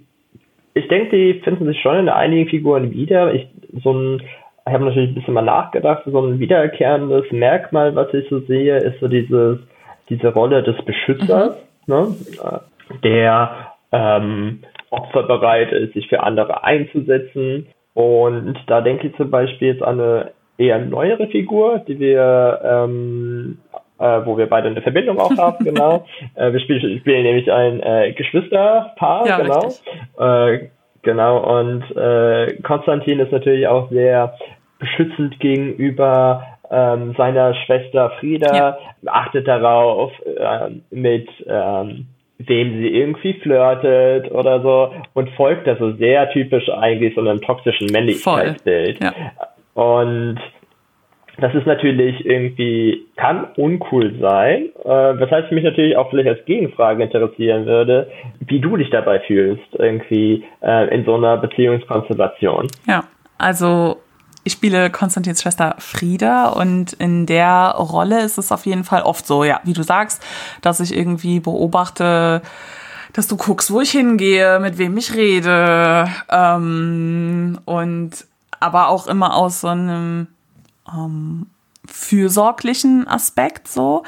ich denke, die finden sich schon in einigen Figuren wieder. Ich, so ein, ich habe natürlich ein bisschen mal nachgedacht, so ein wiederkehrendes Merkmal, was ich so sehe, ist so dieses, diese Rolle des Beschützers, mhm. ne? der ähm, opferbereit ist, sich für andere einzusetzen. Und da denke ich zum Beispiel jetzt an eine eher neuere Figur, die wir, ähm, äh, wo wir beide eine Verbindung auch haben, [LAUGHS] genau. äh, wir spielen, spielen nämlich ein äh, Geschwisterpaar, ja, genau. Äh, genau, und äh, Konstantin ist natürlich auch sehr beschützend gegenüber ähm, seiner Schwester Frieda, ja. achtet darauf, äh, mit ähm, wem sie irgendwie flirtet oder so und folgt da so sehr typisch eigentlich so einem toxischen Männlichkeitsbild. Ja. Und das ist natürlich irgendwie, kann uncool sein, äh, weshalb ich mich natürlich auch vielleicht als Gegenfrage interessieren würde, wie du dich dabei fühlst, irgendwie äh, in so einer Beziehungskonstellation. Ja, also ich spiele Konstantins Schwester Frieda und in der Rolle ist es auf jeden Fall oft so, ja, wie du sagst, dass ich irgendwie beobachte, dass du guckst, wo ich hingehe, mit wem ich rede ähm, und aber auch immer aus so einem ähm, fürsorglichen Aspekt so.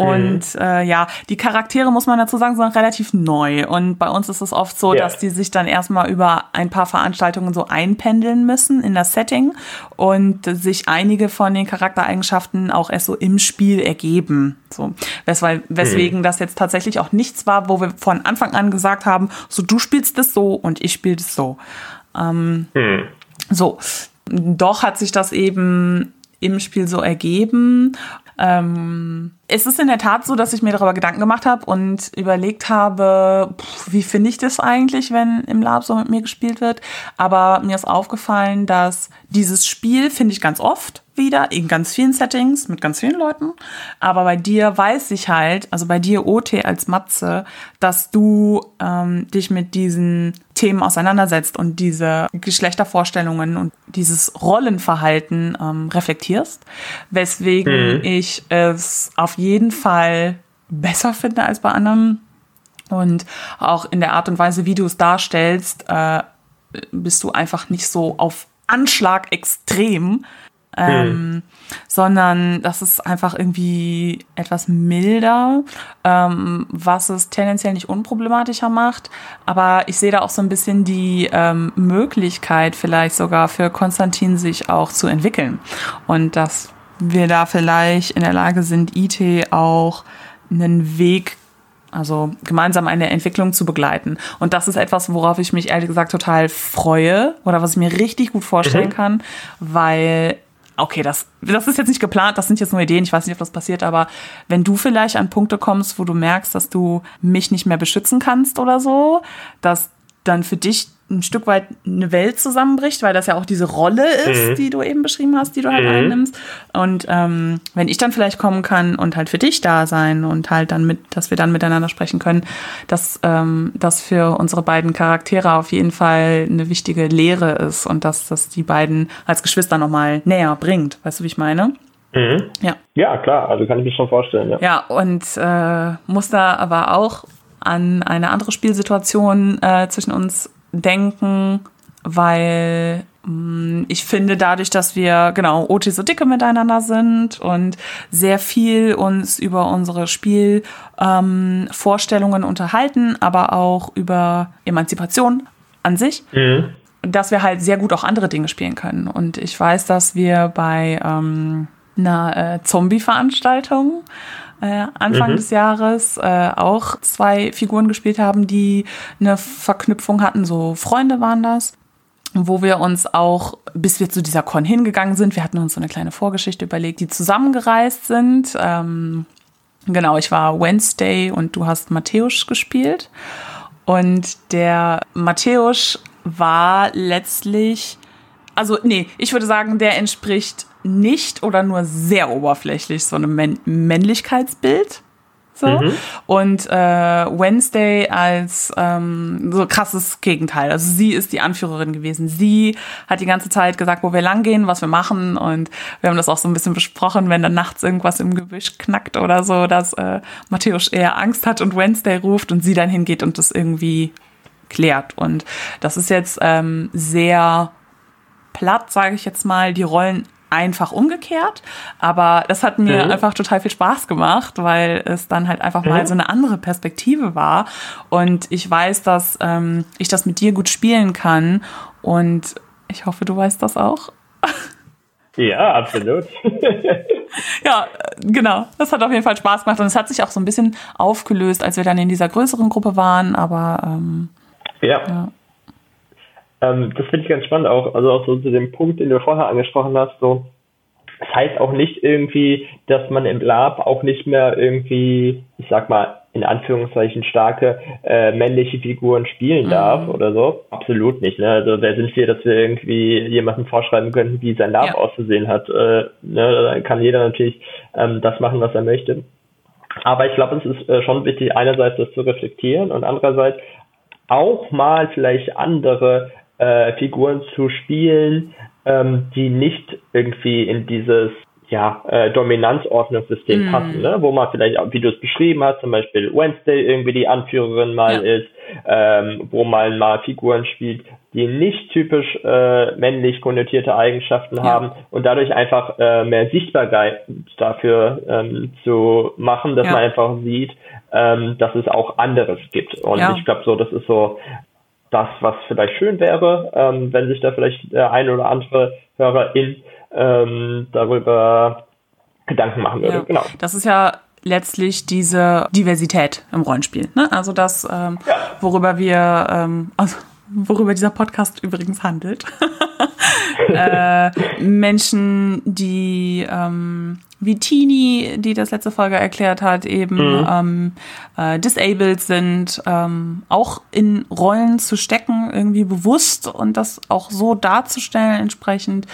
Und mhm. äh, ja, die Charaktere, muss man dazu sagen, sind relativ neu. Und bei uns ist es oft so, ja. dass die sich dann erstmal über ein paar Veranstaltungen so einpendeln müssen in das Setting und sich einige von den Charaktereigenschaften auch erst so im Spiel ergeben. So, weswegen, weswegen mhm. das jetzt tatsächlich auch nichts war, wo wir von Anfang an gesagt haben, so du spielst es so und ich spiele es so. Ähm, mhm. So, doch hat sich das eben im Spiel so ergeben. Ähm, es ist in der Tat so, dass ich mir darüber Gedanken gemacht habe und überlegt habe, pff, wie finde ich das eigentlich, wenn im Lab so mit mir gespielt wird. Aber mir ist aufgefallen, dass dieses Spiel finde ich ganz oft wieder in ganz vielen Settings mit ganz vielen Leuten. Aber bei dir weiß ich halt, also bei dir OT als Matze, dass du ähm, dich mit diesen Themen auseinandersetzt und diese Geschlechtervorstellungen und dieses Rollenverhalten ähm, reflektierst, weswegen mhm. ich es auf jeden Fall besser finde als bei anderen. Und auch in der Art und Weise, wie du es darstellst, äh, bist du einfach nicht so auf Anschlag extrem, ähm, hm. sondern das ist einfach irgendwie etwas milder, ähm, was es tendenziell nicht unproblematischer macht. Aber ich sehe da auch so ein bisschen die ähm, Möglichkeit, vielleicht sogar für Konstantin sich auch zu entwickeln. Und dass wir da vielleicht in der Lage sind, IT auch einen Weg also gemeinsam eine Entwicklung zu begleiten. Und das ist etwas, worauf ich mich ehrlich gesagt total freue oder was ich mir richtig gut vorstellen mhm. kann, weil okay, das, das ist jetzt nicht geplant, das sind jetzt nur Ideen, ich weiß nicht, ob das passiert, aber wenn du vielleicht an Punkte kommst, wo du merkst, dass du mich nicht mehr beschützen kannst oder so, dass dann für dich ein Stück weit eine Welt zusammenbricht, weil das ja auch diese Rolle ist, mhm. die du eben beschrieben hast, die du halt mhm. einnimmst. Und ähm, wenn ich dann vielleicht kommen kann und halt für dich da sein und halt dann mit, dass wir dann miteinander sprechen können, dass ähm, das für unsere beiden Charaktere auf jeden Fall eine wichtige Lehre ist und dass das die beiden als Geschwister nochmal näher bringt. Weißt du, wie ich meine? Mhm. Ja. Ja, klar, also kann ich mir schon vorstellen, ja. Ja, und äh, muss da aber auch an eine andere Spielsituation äh, zwischen uns denken, weil mm, ich finde, dadurch, dass wir genau OT so dicke miteinander sind und sehr viel uns über unsere Spielvorstellungen ähm, unterhalten, aber auch über Emanzipation an sich, mhm. dass wir halt sehr gut auch andere Dinge spielen können. Und ich weiß, dass wir bei ähm, einer äh, Zombie-Veranstaltung äh, Anfang mhm. des Jahres äh, auch zwei Figuren gespielt haben, die eine Verknüpfung hatten. So Freunde waren das wo wir uns auch, bis wir zu dieser Con hingegangen sind, wir hatten uns so eine kleine Vorgeschichte überlegt, die zusammengereist sind. Ähm, genau, ich war Wednesday und du hast Matthäus gespielt. Und der Matthäus war letztlich, also nee, ich würde sagen, der entspricht nicht oder nur sehr oberflächlich so einem Männlichkeitsbild. So. Mhm. Und äh, Wednesday als ähm, so krasses Gegenteil. Also sie ist die Anführerin gewesen. Sie hat die ganze Zeit gesagt, wo wir langgehen, was wir machen. Und wir haben das auch so ein bisschen besprochen, wenn dann nachts irgendwas im Gebüsch knackt oder so, dass äh, Matthäus eher Angst hat und Wednesday ruft und sie dann hingeht und das irgendwie klärt. Und das ist jetzt ähm, sehr platt, sage ich jetzt mal, die Rollen einfach umgekehrt. Aber das hat mir mhm. einfach total viel Spaß gemacht, weil es dann halt einfach mhm. mal so eine andere Perspektive war. Und ich weiß, dass ähm, ich das mit dir gut spielen kann. Und ich hoffe, du weißt das auch. Ja, absolut. [LAUGHS] ja, genau. Das hat auf jeden Fall Spaß gemacht. Und es hat sich auch so ein bisschen aufgelöst, als wir dann in dieser größeren Gruppe waren. Aber ähm, ja. ja. Ähm, das finde ich ganz spannend auch, also auch so zu dem Punkt, den du vorher angesprochen hast, so, das heißt auch nicht irgendwie, dass man im Lab auch nicht mehr irgendwie, ich sag mal, in Anführungszeichen starke äh, männliche Figuren spielen mhm. darf mhm. oder so. Absolut nicht. Ne? Also wer sind wir, dass wir irgendwie jemandem vorschreiben könnten, wie sein Lab ja. auszusehen hat. Äh, ne? Da kann jeder natürlich ähm, das machen, was er möchte. Aber ich glaube, es ist äh, schon wichtig, einerseits das zu reflektieren und andererseits auch mal vielleicht andere äh, Figuren zu spielen, ähm, die nicht irgendwie in dieses ja, äh, Dominanzordnungssystem mm. passen, ne? wo man vielleicht, wie du es beschrieben hast, zum Beispiel Wednesday irgendwie die Anführerin mal ja. ist, ähm, wo man mal Figuren spielt, die nicht typisch äh, männlich konnotierte Eigenschaften ja. haben und dadurch einfach äh, mehr Sichtbarkeit dafür ähm, zu machen, dass ja. man einfach sieht, ähm, dass es auch anderes gibt. Und ich glaube so, das ist so das, was vielleicht schön wäre, ähm, wenn sich da vielleicht der eine oder andere Hörerin ähm, darüber Gedanken machen würde. Ja. Genau. Das ist ja letztlich diese Diversität im Rollenspiel. Ne? Also das, ähm, ja. worüber wir, ähm, also worüber dieser Podcast übrigens handelt. [LAUGHS] äh, Menschen, die ähm, wie Tini, die das letzte Folge erklärt hat, eben mhm. ähm, äh, disabled sind, ähm, auch in Rollen zu stecken, irgendwie bewusst und das auch so darzustellen entsprechend.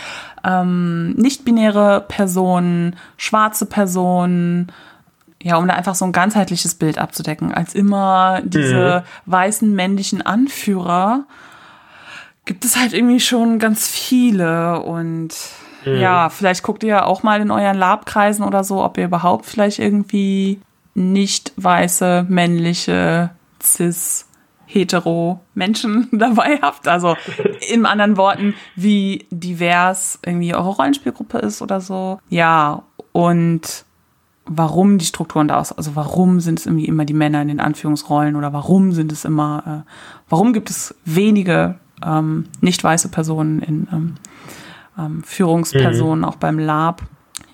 Ähm, nicht-binäre Personen, schwarze Personen, ja, um da einfach so ein ganzheitliches Bild abzudecken, als immer diese mhm. weißen männlichen Anführer gibt es halt irgendwie schon ganz viele und mhm. ja, vielleicht guckt ihr auch mal in euren Labkreisen oder so, ob ihr überhaupt vielleicht irgendwie nicht weiße, männliche, cis, hetero Menschen [LAUGHS] dabei habt. Also in anderen Worten, wie divers irgendwie eure Rollenspielgruppe ist oder so. Ja, und warum die Strukturen da aus, also warum sind es irgendwie immer die Männer in den Anführungsrollen oder warum sind es immer, äh, warum gibt es wenige ähm, nicht weiße Personen in ähm, ähm, Führungspersonen, mhm. auch beim Lab.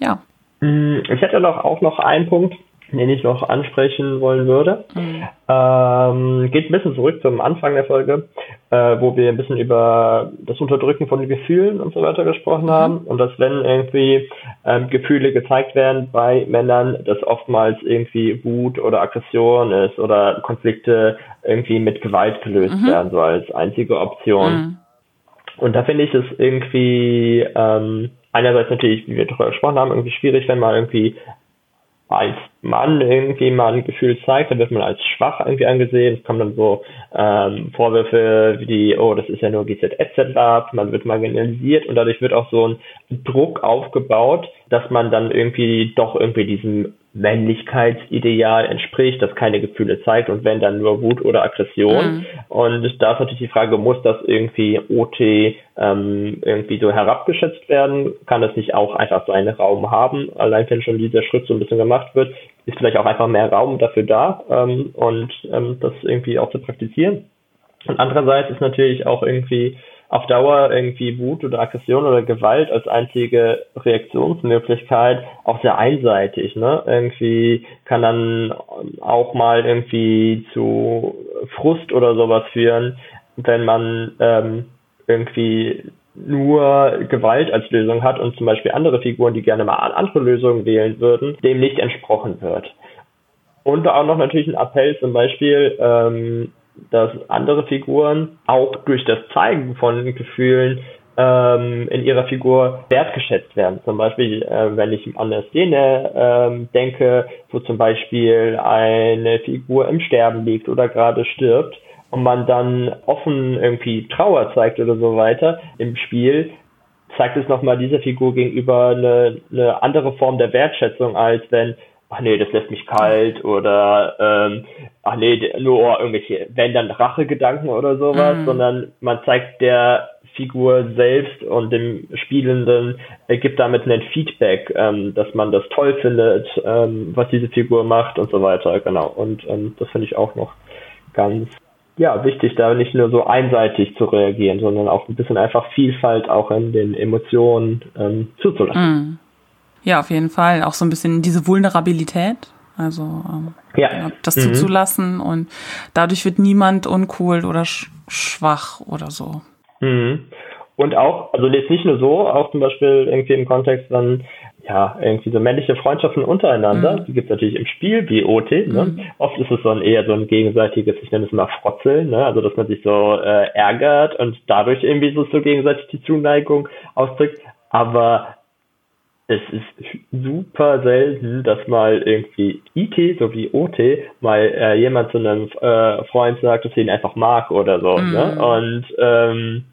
Ja. Mhm, ich hätte noch auch noch einen Punkt, den ich noch ansprechen wollen würde. Mhm. Ähm, geht ein bisschen zurück zum Anfang der Folge, äh, wo wir ein bisschen über das Unterdrücken von Gefühlen und so weiter gesprochen mhm. haben und dass wenn irgendwie ähm, Gefühle gezeigt werden bei Männern, dass oftmals irgendwie Wut oder Aggression ist oder Konflikte irgendwie mit Gewalt gelöst mhm. werden, so als einzige Option. Mhm. Und da finde ich es irgendwie ähm, einerseits natürlich, wie wir darüber gesprochen haben, irgendwie schwierig, wenn man irgendwie als Mann irgendwie mal ein Gefühl zeigt, dann wird man als schwach irgendwie angesehen. Es kommen dann so ähm, Vorwürfe wie die, oh, das ist ja nur GZSZ-Lab, man wird marginalisiert und dadurch wird auch so ein Druck aufgebaut, dass man dann irgendwie doch irgendwie diesem Männlichkeitsideal entspricht, das keine Gefühle zeigt und wenn dann nur Wut oder Aggression. Mhm. Und da ist natürlich die Frage, muss das irgendwie OT ähm, irgendwie so herabgeschätzt werden? Kann das nicht auch einfach so einen Raum haben? Allein wenn schon dieser Schritt so ein bisschen gemacht wird, ist vielleicht auch einfach mehr Raum dafür da ähm, und ähm, das irgendwie auch zu praktizieren. Und andererseits ist natürlich auch irgendwie auf Dauer irgendwie Wut oder Aggression oder Gewalt als einzige Reaktionsmöglichkeit auch sehr einseitig. Ne? Irgendwie kann dann auch mal irgendwie zu Frust oder sowas führen, wenn man ähm, irgendwie nur Gewalt als Lösung hat und zum Beispiel andere Figuren, die gerne mal andere Lösungen wählen würden, dem nicht entsprochen wird. Und auch noch natürlich ein Appell zum Beispiel, ähm, dass andere Figuren auch durch das Zeigen von Gefühlen ähm, in ihrer Figur wertgeschätzt werden. Zum Beispiel, äh, wenn ich an eine Szene ähm, denke, wo zum Beispiel eine Figur im Sterben liegt oder gerade stirbt und man dann offen irgendwie Trauer zeigt oder so weiter im Spiel, zeigt es nochmal dieser Figur gegenüber eine, eine andere Form der Wertschätzung, als wenn ach nee, das lässt mich kalt oder ähm, ach nee, nur irgendwelche, wenn dann Rachegedanken oder sowas, mm. sondern man zeigt der Figur selbst und dem Spielenden äh, gibt damit ein Feedback, ähm, dass man das toll findet, ähm, was diese Figur macht und so weiter, genau. Und ähm, das finde ich auch noch ganz ja, wichtig, da nicht nur so einseitig zu reagieren, sondern auch ein bisschen einfach Vielfalt auch in den Emotionen ähm, zuzulassen. Ja, auf jeden Fall. Auch so ein bisschen diese Vulnerabilität. Also ähm, ja. das mhm. zuzulassen und dadurch wird niemand uncool oder sch schwach oder so. Mhm. Und auch, also jetzt nicht nur so, auch zum Beispiel irgendwie im Kontext dann, ja, irgendwie so männliche Freundschaften untereinander, mhm. die gibt es natürlich im Spiel wie OT, ne? Mhm. Oft ist es so ein eher so ein gegenseitiges, ich nenne es mal Frotzeln, ne? Also dass man sich so äh, ärgert und dadurch irgendwie so, so gegenseitig die Zuneigung ausdrückt. Aber es ist super selten, dass mal irgendwie IT sowie OT mal äh, jemand zu einem äh, Freund sagt, dass er ihn einfach mag oder so. Ne? Mhm. Und ähm,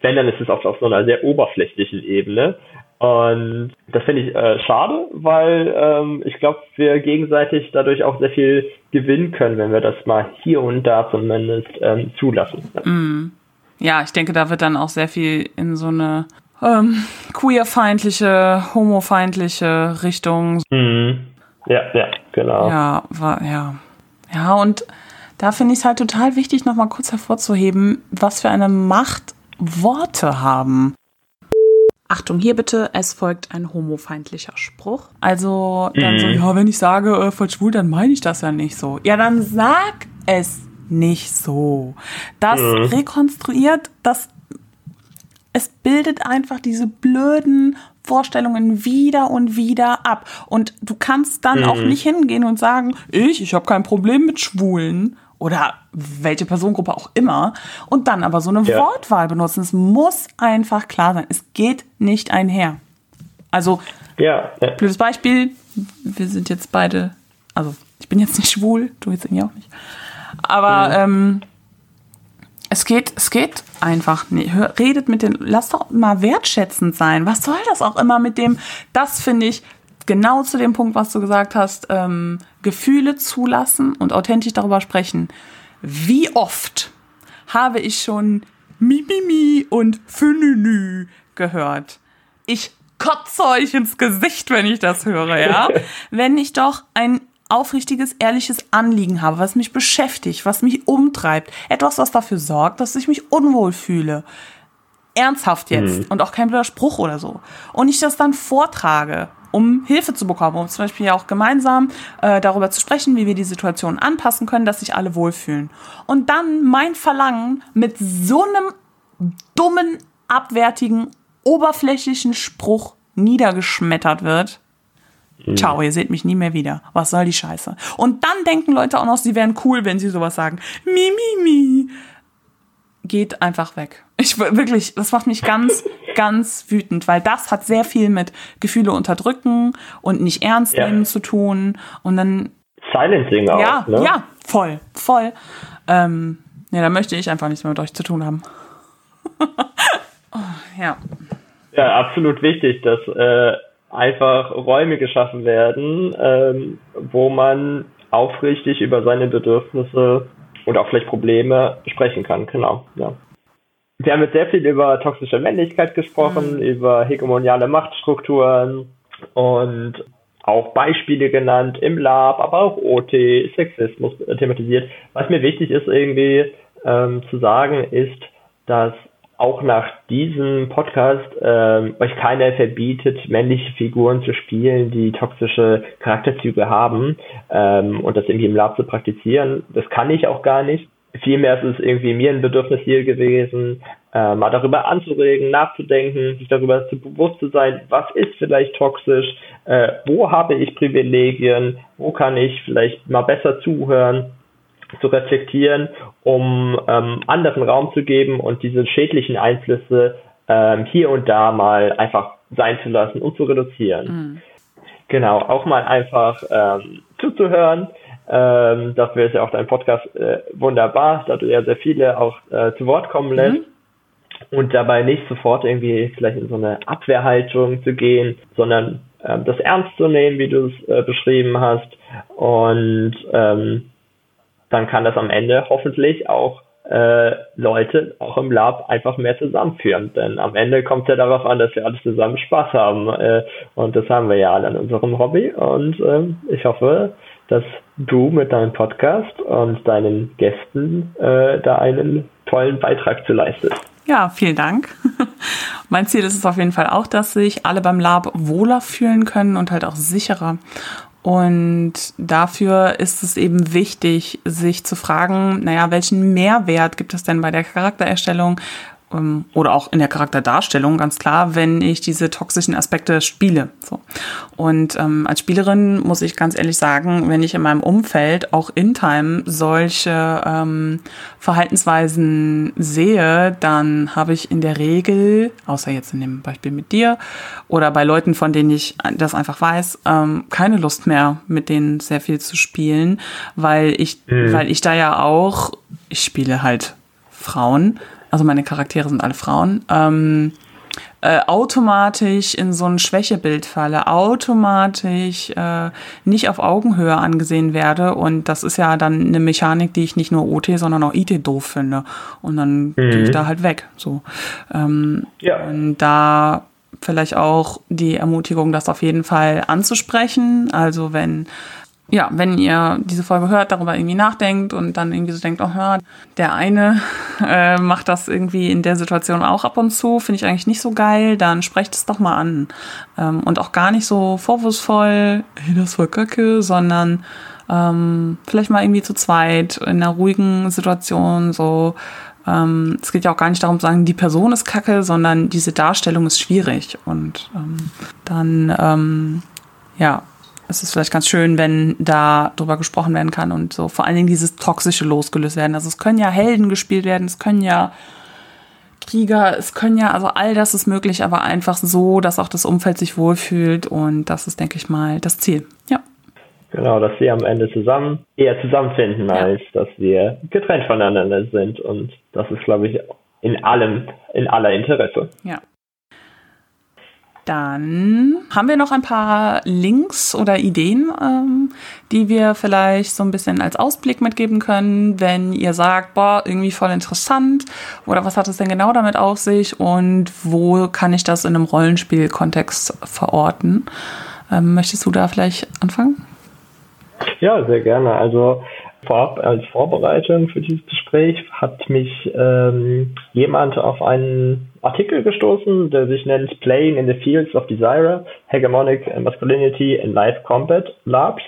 wenn, dann ist es oft auf so einer sehr oberflächlichen Ebene. Und das finde ich äh, schade, weil ähm, ich glaube, wir gegenseitig dadurch auch sehr viel gewinnen können, wenn wir das mal hier und da zumindest ähm, zulassen. Mm. Ja, ich denke, da wird dann auch sehr viel in so eine ähm, queerfeindliche, homofeindliche Richtung. Mhm. Ja, ja, genau. Ja, war, ja. Ja, und da finde ich es halt total wichtig, nochmal kurz hervorzuheben, was für eine Macht Worte haben. Achtung, hier bitte, es folgt ein homofeindlicher Spruch. Also dann mhm. so, ja, wenn ich sage, äh, voll schwul, dann meine ich das ja nicht so. Ja, dann sag es nicht so. Das mhm. rekonstruiert das es bildet einfach diese blöden Vorstellungen wieder und wieder ab. Und du kannst dann mhm. auch nicht hingehen und sagen, ich, ich habe kein Problem mit Schwulen oder welche Personengruppe auch immer und dann aber so eine ja. Wortwahl benutzen. Es muss einfach klar sein. Es geht nicht einher. Also, ja, ja. blödes Beispiel, wir sind jetzt beide, also ich bin jetzt nicht schwul, du jetzt irgendwie auch nicht. Aber mhm. ähm, es geht, es geht einfach nicht. redet mit den, lass doch mal wertschätzend sein. Was soll das auch immer mit dem, das finde ich genau zu dem Punkt, was du gesagt hast, ähm, Gefühle zulassen und authentisch darüber sprechen. Wie oft habe ich schon Mimimi und Fününü gehört? Ich kotze euch ins Gesicht, wenn ich das höre, ja? [LAUGHS] wenn ich doch ein aufrichtiges, ehrliches Anliegen habe, was mich beschäftigt, was mich umtreibt, etwas, was dafür sorgt, dass ich mich unwohl fühle. Ernsthaft jetzt mhm. und auch kein blöder Spruch oder so. Und ich das dann vortrage, um Hilfe zu bekommen, um zum Beispiel auch gemeinsam äh, darüber zu sprechen, wie wir die Situation anpassen können, dass sich alle wohlfühlen. Und dann mein Verlangen mit so einem dummen, abwertigen, oberflächlichen Spruch niedergeschmettert wird. Ciao, ihr seht mich nie mehr wieder. Was soll die Scheiße? Und dann denken Leute auch noch, sie wären cool, wenn sie sowas sagen. Mi, mi, mi. Geht einfach weg. Ich wirklich, das macht mich ganz, [LAUGHS] ganz wütend, weil das hat sehr viel mit Gefühle unterdrücken und nicht ernst ja. nehmen zu tun. Und dann. Silencing auch. Ja, ne? ja, voll, voll. Ähm, ja, da möchte ich einfach nichts mehr mit euch zu tun haben. [LAUGHS] oh, ja. Ja, absolut wichtig, dass äh, einfach Räume geschaffen werden, ähm, wo man aufrichtig über seine Bedürfnisse und auch vielleicht Probleme sprechen kann. Genau, ja. Wir haben jetzt sehr viel über toxische Männlichkeit gesprochen, mhm. über hegemoniale Machtstrukturen und auch Beispiele genannt im Lab, aber auch OT, Sexismus thematisiert. Was mir wichtig ist irgendwie ähm, zu sagen, ist, dass auch nach diesem Podcast ähm, euch keiner verbietet, männliche Figuren zu spielen, die toxische Charakterzüge haben ähm, und das irgendwie im Lab zu praktizieren. Das kann ich auch gar nicht. Vielmehr ist es irgendwie mir ein Bedürfnis hier gewesen, äh, mal darüber anzuregen, nachzudenken, sich darüber zu bewusst zu sein, was ist vielleicht toxisch, äh, wo habe ich Privilegien, wo kann ich vielleicht mal besser zuhören zu reflektieren, um ähm, anderen Raum zu geben und diese schädlichen Einflüsse ähm, hier und da mal einfach sein zu lassen und zu reduzieren. Mhm. Genau, auch mal einfach ähm, zuzuhören. Ähm, dafür ist ja auch dein Podcast äh, wunderbar, da du ja sehr viele auch äh, zu Wort kommen lässt. Mhm und dabei nicht sofort irgendwie vielleicht in so eine Abwehrhaltung zu gehen, sondern ähm, das ernst zu nehmen, wie du es äh, beschrieben hast und ähm, dann kann das am Ende hoffentlich auch äh, Leute auch im Lab einfach mehr zusammenführen. Denn am Ende kommt es ja darauf an, dass wir alle zusammen Spaß haben. Äh, und das haben wir ja alle in unserem Hobby. Und äh, ich hoffe, dass du mit deinem Podcast und deinen Gästen äh, da einen tollen Beitrag zu leistest. Ja, vielen Dank. [LAUGHS] mein Ziel ist es auf jeden Fall auch, dass sich alle beim Lab wohler fühlen können und halt auch sicherer. Und dafür ist es eben wichtig, sich zu fragen, naja, welchen Mehrwert gibt es denn bei der Charaktererstellung? Ähm, oder auch in der Charakterdarstellung, ganz klar, wenn ich diese toxischen Aspekte spiele. So. Und ähm, als Spielerin muss ich ganz ehrlich sagen, wenn ich in meinem Umfeld auch in Time solche ähm, Verhaltensweisen sehe, dann habe ich in der Regel, außer jetzt in dem Beispiel mit dir oder bei Leuten, von denen ich das einfach weiß, ähm, keine Lust mehr, mit denen sehr viel zu spielen, weil ich, mhm. weil ich da ja auch, ich spiele halt Frauen, also meine Charaktere sind alle Frauen, ähm, äh, automatisch in so ein Schwächebild falle, automatisch äh, nicht auf Augenhöhe angesehen werde. Und das ist ja dann eine Mechanik, die ich nicht nur OT, sondern auch IT doof finde. Und dann mhm. gehe ich da halt weg. So. Ähm, ja. Und da vielleicht auch die Ermutigung, das auf jeden Fall anzusprechen. Also wenn ja, wenn ihr diese Folge hört, darüber irgendwie nachdenkt und dann irgendwie so denkt, oh ja, der eine [LAUGHS] äh, macht das irgendwie in der Situation auch ab und zu, finde ich eigentlich nicht so geil, dann sprecht es doch mal an. Ähm, und auch gar nicht so vorwurfsvoll, hey, das war kacke, sondern ähm, vielleicht mal irgendwie zu zweit in einer ruhigen Situation so. Ähm, es geht ja auch gar nicht darum zu sagen, die Person ist kacke, sondern diese Darstellung ist schwierig. Und ähm, dann, ähm, ja, es ist vielleicht ganz schön, wenn da drüber gesprochen werden kann und so vor allen Dingen dieses Toxische losgelöst werden. Also es können ja Helden gespielt werden, es können ja Krieger, es können ja, also all das ist möglich, aber einfach so, dass auch das Umfeld sich wohlfühlt und das ist, denke ich mal, das Ziel. Ja. Genau, dass wir am Ende zusammen eher zusammenfinden, ja. als dass wir getrennt voneinander sind. Und das ist, glaube ich, in allem, in aller Interesse. Ja. Dann haben wir noch ein paar Links oder Ideen, ähm, die wir vielleicht so ein bisschen als Ausblick mitgeben können, wenn ihr sagt, boah, irgendwie voll interessant oder was hat es denn genau damit auf sich und wo kann ich das in einem Rollenspielkontext verorten? Ähm, möchtest du da vielleicht anfangen? Ja, sehr gerne. Also vorab als Vorbereitung für dieses Gespräch hat mich ähm, jemand auf einen Artikel gestoßen, der sich nennt Playing in the Fields of Desire, Hegemonic Masculinity in Live Combat Labs.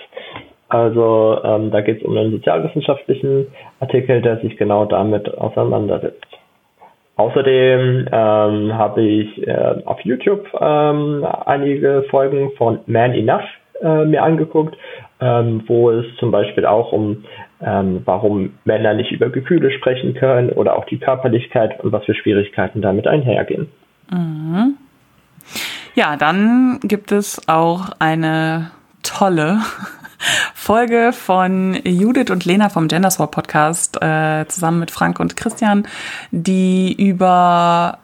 Also ähm, da geht es um einen sozialwissenschaftlichen Artikel, der sich genau damit auseinandersetzt. Außerdem ähm, habe ich äh, auf YouTube ähm, einige Folgen von Man Enough äh, mir angeguckt, ähm, wo es zum Beispiel auch um ähm, warum Männer nicht über Gefühle sprechen können oder auch die Körperlichkeit und was für Schwierigkeiten damit einhergehen. Mhm. Ja, dann gibt es auch eine tolle [LAUGHS] Folge von Judith und Lena vom Genderswap Podcast äh, zusammen mit Frank und Christian, die über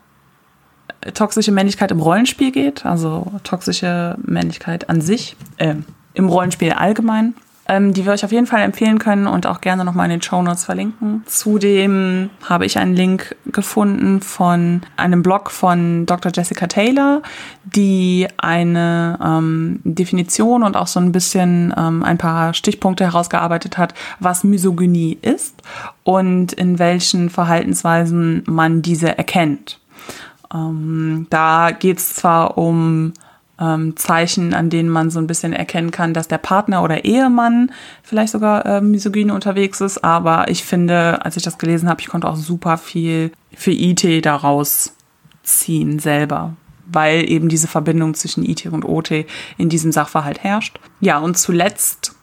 toxische Männlichkeit im Rollenspiel geht, also toxische Männlichkeit an sich, äh, im Rollenspiel allgemein ähm, die wir euch auf jeden Fall empfehlen können und auch gerne nochmal in den Show Notes verlinken. Zudem habe ich einen Link gefunden von einem Blog von Dr. Jessica Taylor, die eine ähm, Definition und auch so ein bisschen ähm, ein paar Stichpunkte herausgearbeitet hat, was Misogynie ist und in welchen Verhaltensweisen man diese erkennt. Ähm, da geht es zwar um ähm, Zeichen, an denen man so ein bisschen erkennen kann, dass der Partner oder Ehemann vielleicht sogar äh, misogyn unterwegs ist. Aber ich finde, als ich das gelesen habe, ich konnte auch super viel für IT daraus ziehen selber, weil eben diese Verbindung zwischen IT und OT in diesem Sachverhalt herrscht. Ja, und zuletzt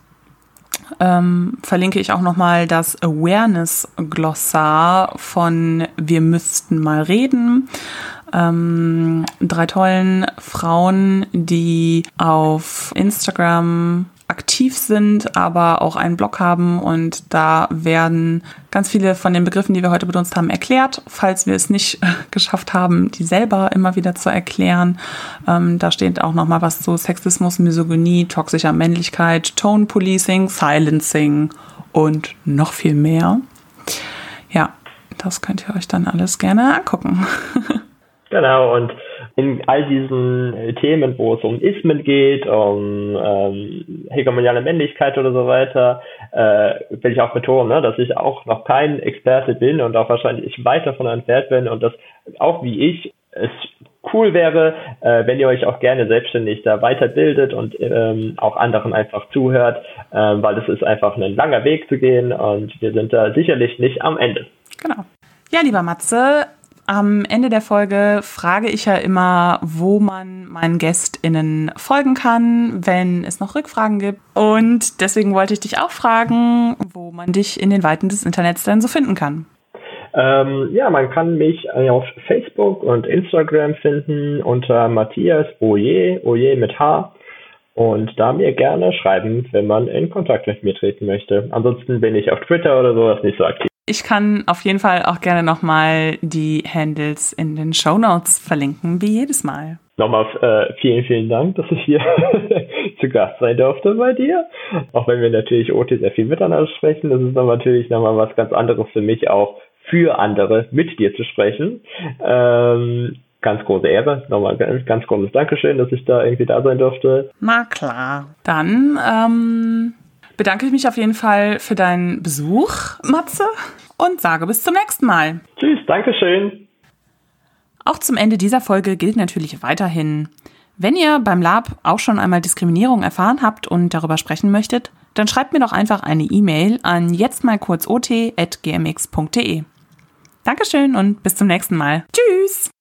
ähm, verlinke ich auch nochmal das Awareness-Glossar von Wir müssten mal reden ähm, drei tollen Frauen, die auf Instagram aktiv sind, aber auch einen Blog haben und da werden ganz viele von den Begriffen, die wir heute benutzt haben, erklärt, falls wir es nicht [LAUGHS] geschafft haben, die selber immer wieder zu erklären. Ähm, da steht auch noch mal was zu Sexismus, Misogynie, toxischer Männlichkeit, Tone Policing, Silencing und noch viel mehr. Ja, das könnt ihr euch dann alles gerne angucken. [LAUGHS] Genau, und in all diesen äh, Themen, wo es um Ismen geht, um ähm, hegemoniale Männlichkeit oder so weiter, äh, will ich auch betonen, ne, dass ich auch noch kein Experte bin und auch wahrscheinlich weit davon entfernt bin und dass auch wie ich es cool wäre, äh, wenn ihr euch auch gerne selbstständig da weiterbildet und ähm, auch anderen einfach zuhört, äh, weil es ist einfach ein langer Weg zu gehen und wir sind da sicherlich nicht am Ende. Genau. Ja, lieber Matze, am Ende der Folge frage ich ja immer, wo man meinen GästInnen folgen kann, wenn es noch Rückfragen gibt. Und deswegen wollte ich dich auch fragen, wo man dich in den Weiten des Internets denn so finden kann. Ähm, ja, man kann mich auf Facebook und Instagram finden unter Matthias Oje, Oje mit H. Und da mir gerne schreiben, wenn man in Kontakt mit mir treten möchte. Ansonsten bin ich auf Twitter oder sowas nicht so aktiv. Ich kann auf jeden Fall auch gerne nochmal die Handles in den Show Notes verlinken, wie jedes Mal. Nochmal äh, vielen, vielen Dank, dass ich hier [LAUGHS] zu Gast sein durfte bei dir. Auch wenn wir natürlich OT sehr viel miteinander sprechen, das ist dann natürlich nochmal was ganz anderes für mich auch für andere mit dir zu sprechen. Ähm, ganz große Ehre. Nochmal ganz, ganz großes Dankeschön, dass ich da irgendwie da sein durfte. Na klar. Dann ähm, bedanke ich mich auf jeden Fall für deinen Besuch, Matze, und sage bis zum nächsten Mal. Tschüss, Dankeschön. Auch zum Ende dieser Folge gilt natürlich weiterhin, wenn ihr beim Lab auch schon einmal Diskriminierung erfahren habt und darüber sprechen möchtet, dann schreibt mir doch einfach eine E-Mail an jetztmalkurzot.gmx.de. Dankeschön und bis zum nächsten Mal. Tschüss!